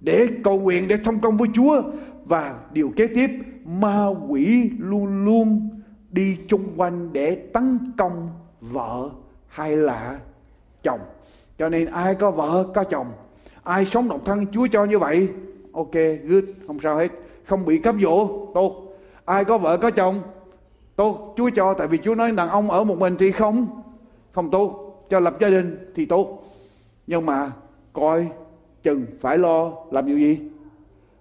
Để cầu nguyện, để thông công với Chúa và điều kế tiếp, ma quỷ luôn luôn đi chung quanh để tấn công vợ hay là chồng. Cho nên ai có vợ, có chồng. Ai sống độc thân, Chúa cho như vậy. Ok, good. Không sao hết. Không bị cám dỗ. Tốt. Ai có vợ, có chồng. Tốt. Chúa cho, tại vì Chúa nói đàn ông ở một mình thì không không tốt. Cho lập gia đình thì tốt. Nhưng mà coi chừng phải lo làm điều gì?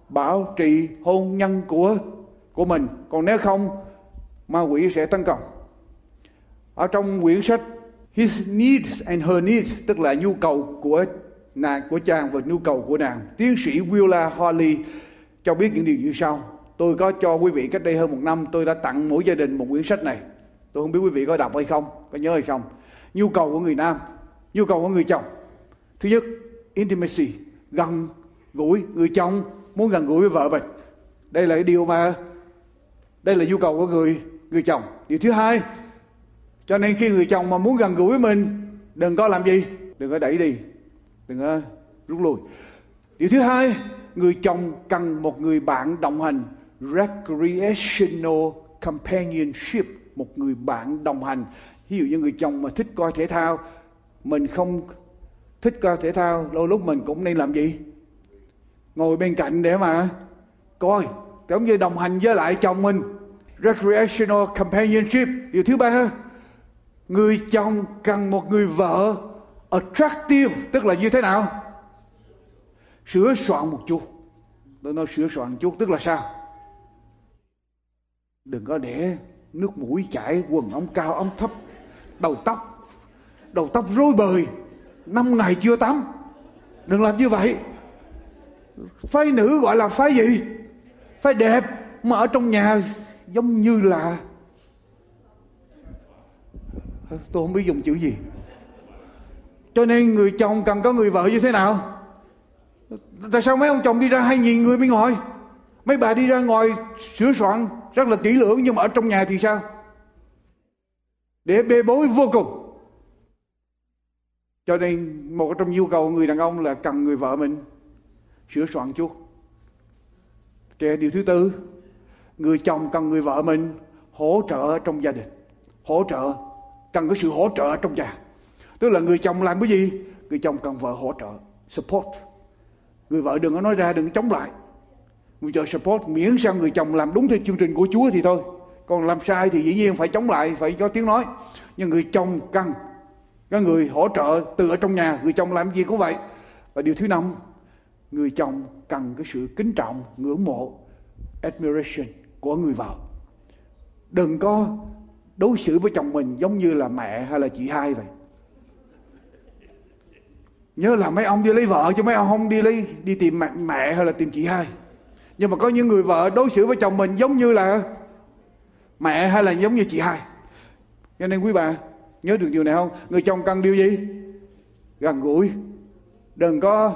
Bảo trì hôn nhân của của mình. Còn nếu không ma quỷ sẽ tấn công. Ở trong quyển sách His Needs and Her Needs, tức là nhu cầu của nàng, của chàng và nhu cầu của nàng, tiến sĩ Willa Holly cho biết những điều như sau. Tôi có cho quý vị cách đây hơn một năm, tôi đã tặng mỗi gia đình một quyển sách này. Tôi không biết quý vị có đọc hay không, có nhớ hay không. Nhu cầu của người nam, nhu cầu của người chồng. Thứ nhất, intimacy, gần gũi. Người chồng muốn gần gũi với vợ mình. Đây là cái điều mà, đây là nhu cầu của người người chồng. Điều thứ hai, cho nên khi người chồng mà muốn gần gũi với mình, đừng có làm gì, đừng có đẩy đi, đừng có rút lui. Điều thứ hai, người chồng cần một người bạn đồng hành. Recreational companionship, một người bạn đồng hành. Ví dụ như người chồng mà thích coi thể thao, mình không thích coi thể thao, đôi lúc mình cũng nên làm gì? Ngồi bên cạnh để mà coi, giống như đồng hành với lại chồng mình recreational companionship. Điều thứ ba, người chồng cần một người vợ attractive, tức là như thế nào? Sửa soạn một chút. Tôi nói sửa soạn một chút, tức là sao? Đừng có để nước mũi chảy, quần ống cao, ống thấp, đầu tóc đầu tóc rối bời, năm ngày chưa tắm. Đừng làm như vậy. Phái nữ gọi là phái gì? Phái đẹp, mà ở trong nhà giống như là tôi không biết dùng chữ gì. Cho nên người chồng cần có người vợ như thế nào? Tại sao mấy ông chồng đi ra hay nhìn người bên ngoài? Mấy bà đi ra ngoài sửa soạn rất là kỹ lưỡng nhưng mà ở trong nhà thì sao? Để bê bối vô cùng. Cho nên một trong nhu cầu người đàn ông là cần người vợ mình sửa soạn chút cái điều thứ tư người chồng cần người vợ mình hỗ trợ trong gia đình, hỗ trợ, cần có sự hỗ trợ trong nhà. Tức là người chồng làm cái gì? Người chồng cần vợ hỗ trợ, support. Người vợ đừng có nói ra, đừng chống lại. Người vợ support miễn sao người chồng làm đúng theo chương trình của Chúa thì thôi. Còn làm sai thì dĩ nhiên phải chống lại, phải có tiếng nói. Nhưng người chồng cần có người hỗ trợ từ ở trong nhà. Người chồng làm gì cũng vậy. Và điều thứ năm, người chồng cần cái sự kính trọng, ngưỡng mộ, admiration của người vợ. Đừng có đối xử với chồng mình giống như là mẹ hay là chị hai vậy. Nhớ là mấy ông đi lấy vợ chứ mấy ông không đi lấy đi tìm mẹ, mẹ hay là tìm chị hai. Nhưng mà có những người vợ đối xử với chồng mình giống như là mẹ hay là giống như chị hai. Cho nên quý bà nhớ được điều này không? Người chồng cần điều gì? Gần gũi. Đừng có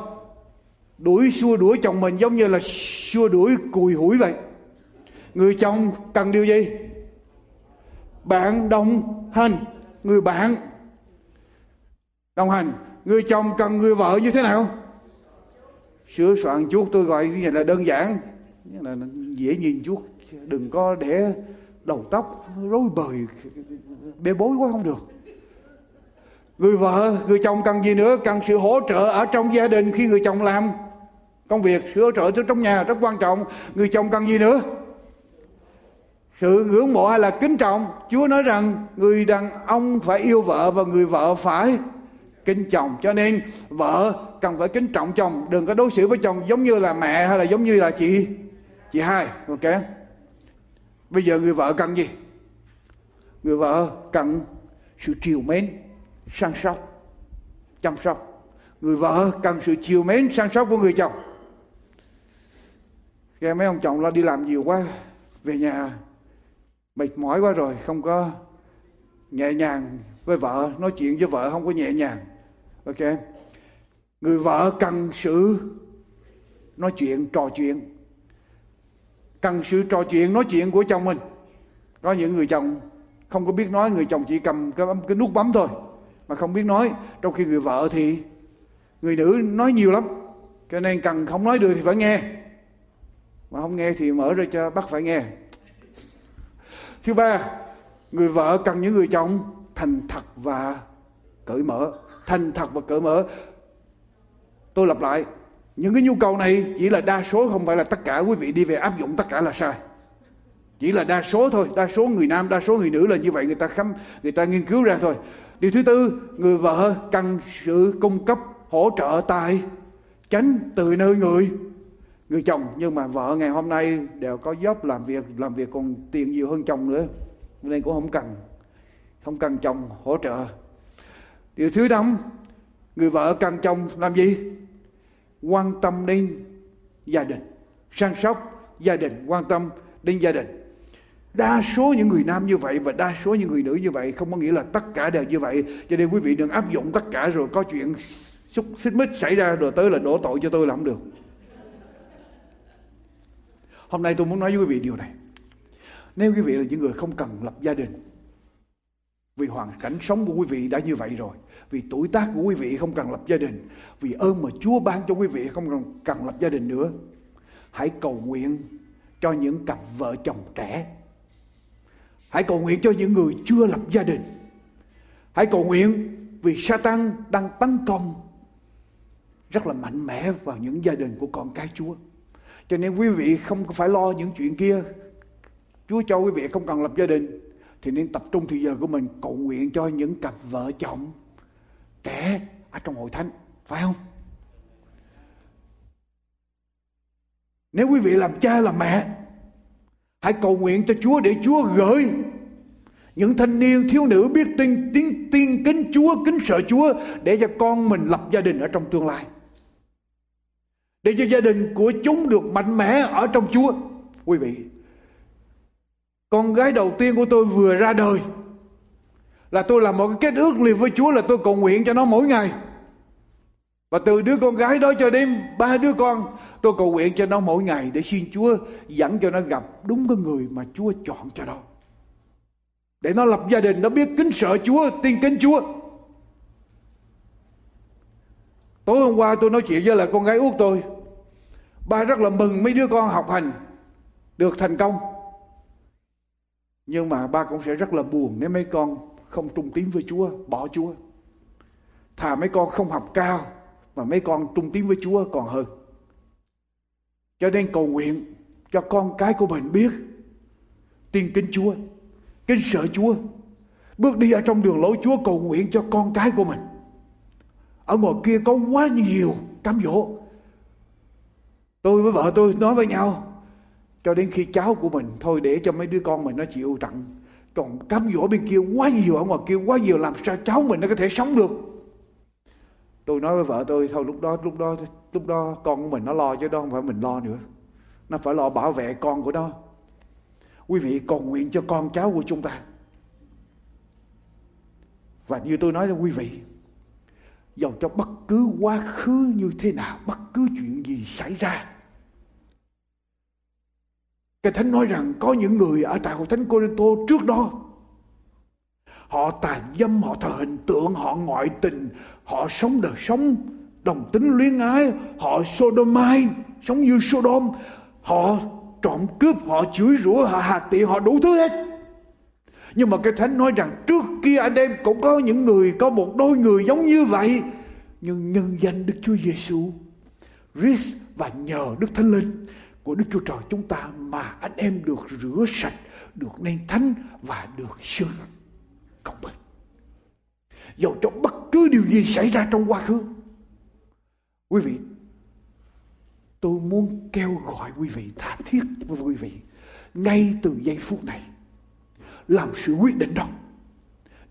đuổi xua đuổi chồng mình giống như là xua đuổi cùi hủi vậy người chồng cần điều gì? Bạn đồng hành, người bạn đồng hành. Người chồng cần người vợ như thế nào? Sửa soạn chút tôi gọi như vậy là đơn giản. Là dễ nhìn chút đừng có để đầu tóc rối bời, bê bối quá không được. Người vợ, người chồng cần gì nữa? Cần sự hỗ trợ ở trong gia đình khi người chồng làm công việc. Sự hỗ trợ trong nhà rất quan trọng. Người chồng cần gì nữa? Sự ngưỡng mộ hay là kính trọng? Chúa nói rằng, người đàn ông phải yêu vợ và người vợ phải kính chồng cho nên, vợ cần phải kính trọng chồng. Đừng có đối xử với chồng giống như là mẹ hay là giống như là chị. Chị hai, ok? Bây giờ người vợ cần gì? Người vợ cần sự chiều mến, săn sóc, chăm sóc. Người vợ cần sự chiều mến, săn sóc của người chồng. Nghe mấy ông chồng lo đi làm nhiều quá, về nhà mệt mỏi quá rồi không có nhẹ nhàng với vợ nói chuyện với vợ không có nhẹ nhàng. Ok? Người vợ cần sự nói chuyện trò chuyện. Cần sự trò chuyện nói chuyện của chồng mình. Có những người chồng không có biết nói người chồng chỉ cầm cái, cái nút bấm thôi mà không biết nói. Trong khi người vợ thì người nữ nói nhiều lắm cho nên cần không nói được thì phải nghe. Mà không nghe thì mở ra cho bắt phải nghe thứ ba, người vợ cần những người chồng thành thật và cởi mở. Thành thật và cởi mở. Tôi lặp lại, những cái nhu cầu này chỉ là đa số, không phải là tất cả. Quý vị đi về áp dụng tất cả là sai. Chỉ là đa số thôi, đa số người nam, đa số người nữ là như vậy. Người ta khám, người ta nghiên cứu ra thôi. Điều thứ tư, người vợ cần sự cung cấp, hỗ trợ tài tránh từ nơi người người chồng, nhưng mà vợ ngày hôm nay đều có job làm việc làm việc còn tiền nhiều hơn chồng nữa. Nên cũng không cần không cần chồng hỗ trợ. Điều thứ năm, người vợ cần chồng làm gì? Quan tâm đến gia đình, săn sóc gia đình, quan tâm đến gia đình. Đa số những người nam như vậy và đa số những người nữ như vậy không có nghĩa là tất cả đều như vậy. Cho nên quý vị đừng áp dụng tất cả rồi có chuyện xúc xích mích xảy ra rồi tới là đổ tội cho tôi là không được hôm nay tôi muốn nói với quý vị điều này. Nếu quý vị là những người không cần lập gia đình vì hoàn cảnh sống của quý vị đã như vậy rồi vì tuổi tác của quý vị không cần lập gia đình vì ơn mà chúa ban cho quý vị không cần, cần lập gia đình nữa hãy cầu nguyện cho những cặp vợ chồng trẻ. Hãy cầu nguyện cho những người chưa lập gia đình. Hãy cầu nguyện vì Satan đang tấn công rất là mạnh mẽ vào những gia đình của con cái Chúa. Cho nên quý vị không phải lo những chuyện kia. Chúa cho quý vị không cần lập gia đình, thì nên tập trung thời giờ của mình cầu nguyện cho những cặp vợ chồng trẻ ở trong hội thánh, phải không nếu quý vị làm cha làm mẹ, hãy cầu nguyện cho Chúa để Chúa gửi những thanh niên, thiếu nữ biết tin tiếng tin kính Chúa, kính sợ Chúa để cho con mình lập gia đình ở trong tương lai để cho gia đình của chúng được mạnh mẽ ở trong Chúa. Quý vị, con gái đầu tiên của tôi vừa ra đời là tôi làm một cái kết ước liền với Chúa là tôi cầu nguyện cho nó mỗi ngày. Và từ đứa con gái đó cho đến ba đứa con, tôi cầu nguyện cho nó mỗi ngày để xin Chúa dẫn cho nó gặp đúng cái người mà Chúa chọn cho nó. Để nó lập gia đình, nó biết kính sợ Chúa, tin kính Chúa tối hôm qua tôi nói chuyện với là con gái út tôi. Ba rất là mừng mấy đứa con học hành, được thành công. Nhưng mà ba cũng sẽ rất là buồn nếu mấy con không trung tín với Chúa, bỏ Chúa. Thà mấy con không học cao mà mấy con trung tín với Chúa còn hơn. Cho nên cầu nguyện cho con cái của mình biết, tin kính Chúa, kính sợ Chúa, bước đi ở trong đường lối Chúa cầu nguyện cho con cái của mình ở ngoài kia có quá nhiều cám dỗ. Tôi với vợ tôi nói với nhau, cho đến khi cháu của mình thôi để cho mấy đứa con mình nó chịu trận. Còn cám dỗ bên kia quá nhiều, ở ngoài kia quá nhiều, làm sao cháu mình nó có thể sống được? Tôi nói với vợ tôi, thôi lúc đó lúc đó lúc đó con của mình nó lo chứ, đó không phải mình lo nữa. Nó phải lo bảo vệ con của nó. Quý vị cầu nguyện cho con cháu của chúng ta. Và như tôi nói với quý vị dầu cho bất cứ quá khứ như thế nào, bất cứ chuyện gì xảy ra. Cái thánh nói rằng có những người ở tại hội thánh Corinto trước đó, họ tà dâm, họ thờ hình tượng, họ ngoại tình, họ sống đời sống đồng tính luyến ái, họ sodomite sống như sodom. Họ trộm cướp, họ chửi rủa, họ hạt tiện, họ đủ thứ hết nhưng mà cái thánh nói rằng trước kia anh em cũng có những người có một đôi người giống như vậy nhưng nhân danh Đức Chúa Giêsu Christ và nhờ Đức Thánh Linh của Đức Chúa Trời chúng ta mà anh em được rửa sạch, được nên thánh và được sự công bình. Dầu cho bất cứ điều gì xảy ra trong quá khứ, quý vị, tôi muốn kêu gọi quý vị tha thiết với quý vị ngay từ giây phút này làm sự quyết định đó.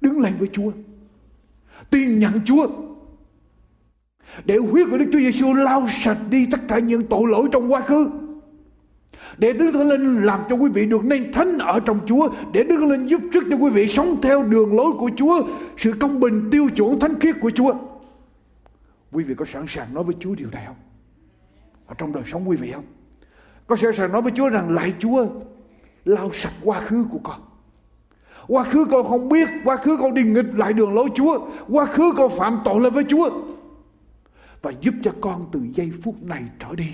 Đứng lên với Chúa. Tin nhận Chúa. Để huyết của Đức Chúa Giêsu lau sạch đi tất cả những tội lỗi trong quá khứ. Để Đức Thánh Linh làm cho quý vị được nên thánh ở trong Chúa. Để Đức Thánh Linh giúp sức cho quý vị sống theo đường lối của Chúa. Sự công bình, tiêu chuẩn, thánh khiết của Chúa. Quý vị có sẵn sàng nói với Chúa điều này không? Ở trong đời sống quý vị không? Có sẵn sàng nói với Chúa rằng lại Chúa, lau sạch quá khứ của con quá khứ con không biết, quá khứ con đi nghịch lại đường lối Chúa. Quá khứ con phạm tội lên với Chúa. Và giúp cho con từ giây phút này trở đi,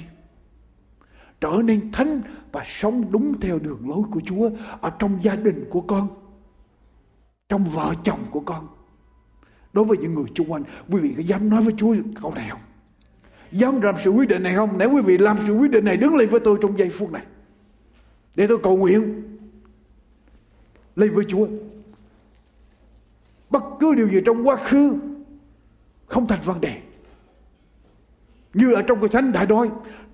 trở nên thánh và sống đúng theo đường lối của Chúa ở trong gia đình của con, trong vợ chồng của con. Đối với những người xung quanh, quý vị có dám nói với Chúa câu này không? Dám làm sự quyết định này không? Nếu quý vị làm sự quyết định này, đứng lên với tôi trong giây phút này, để tôi cầu nguyện lên với Chúa. Bất cứ điều gì trong quá khứ không thành vấn đề. Như ở trong cái thánh đại nói,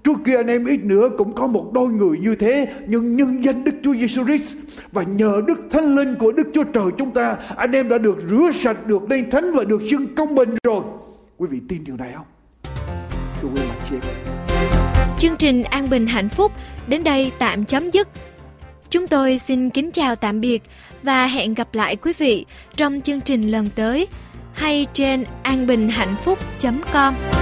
Trước kia anh em ít nữa cũng có một đôi người như thế Nhưng nhân danh Đức Chúa Giêsu Christ Và nhờ Đức Thánh Linh của Đức Chúa Trời chúng ta Anh em đã được rửa sạch, được lên thánh và được xưng công bình rồi. Quý vị tin điều này không? Thưa quý chị Chương trình An Bình Hạnh Phúc đến đây tạm chấm dứt. Chúng tôi xin kính chào tạm biệt và hẹn gặp lại quý vị trong chương trình lần tới hay trên anbinhhạnhphúc.com.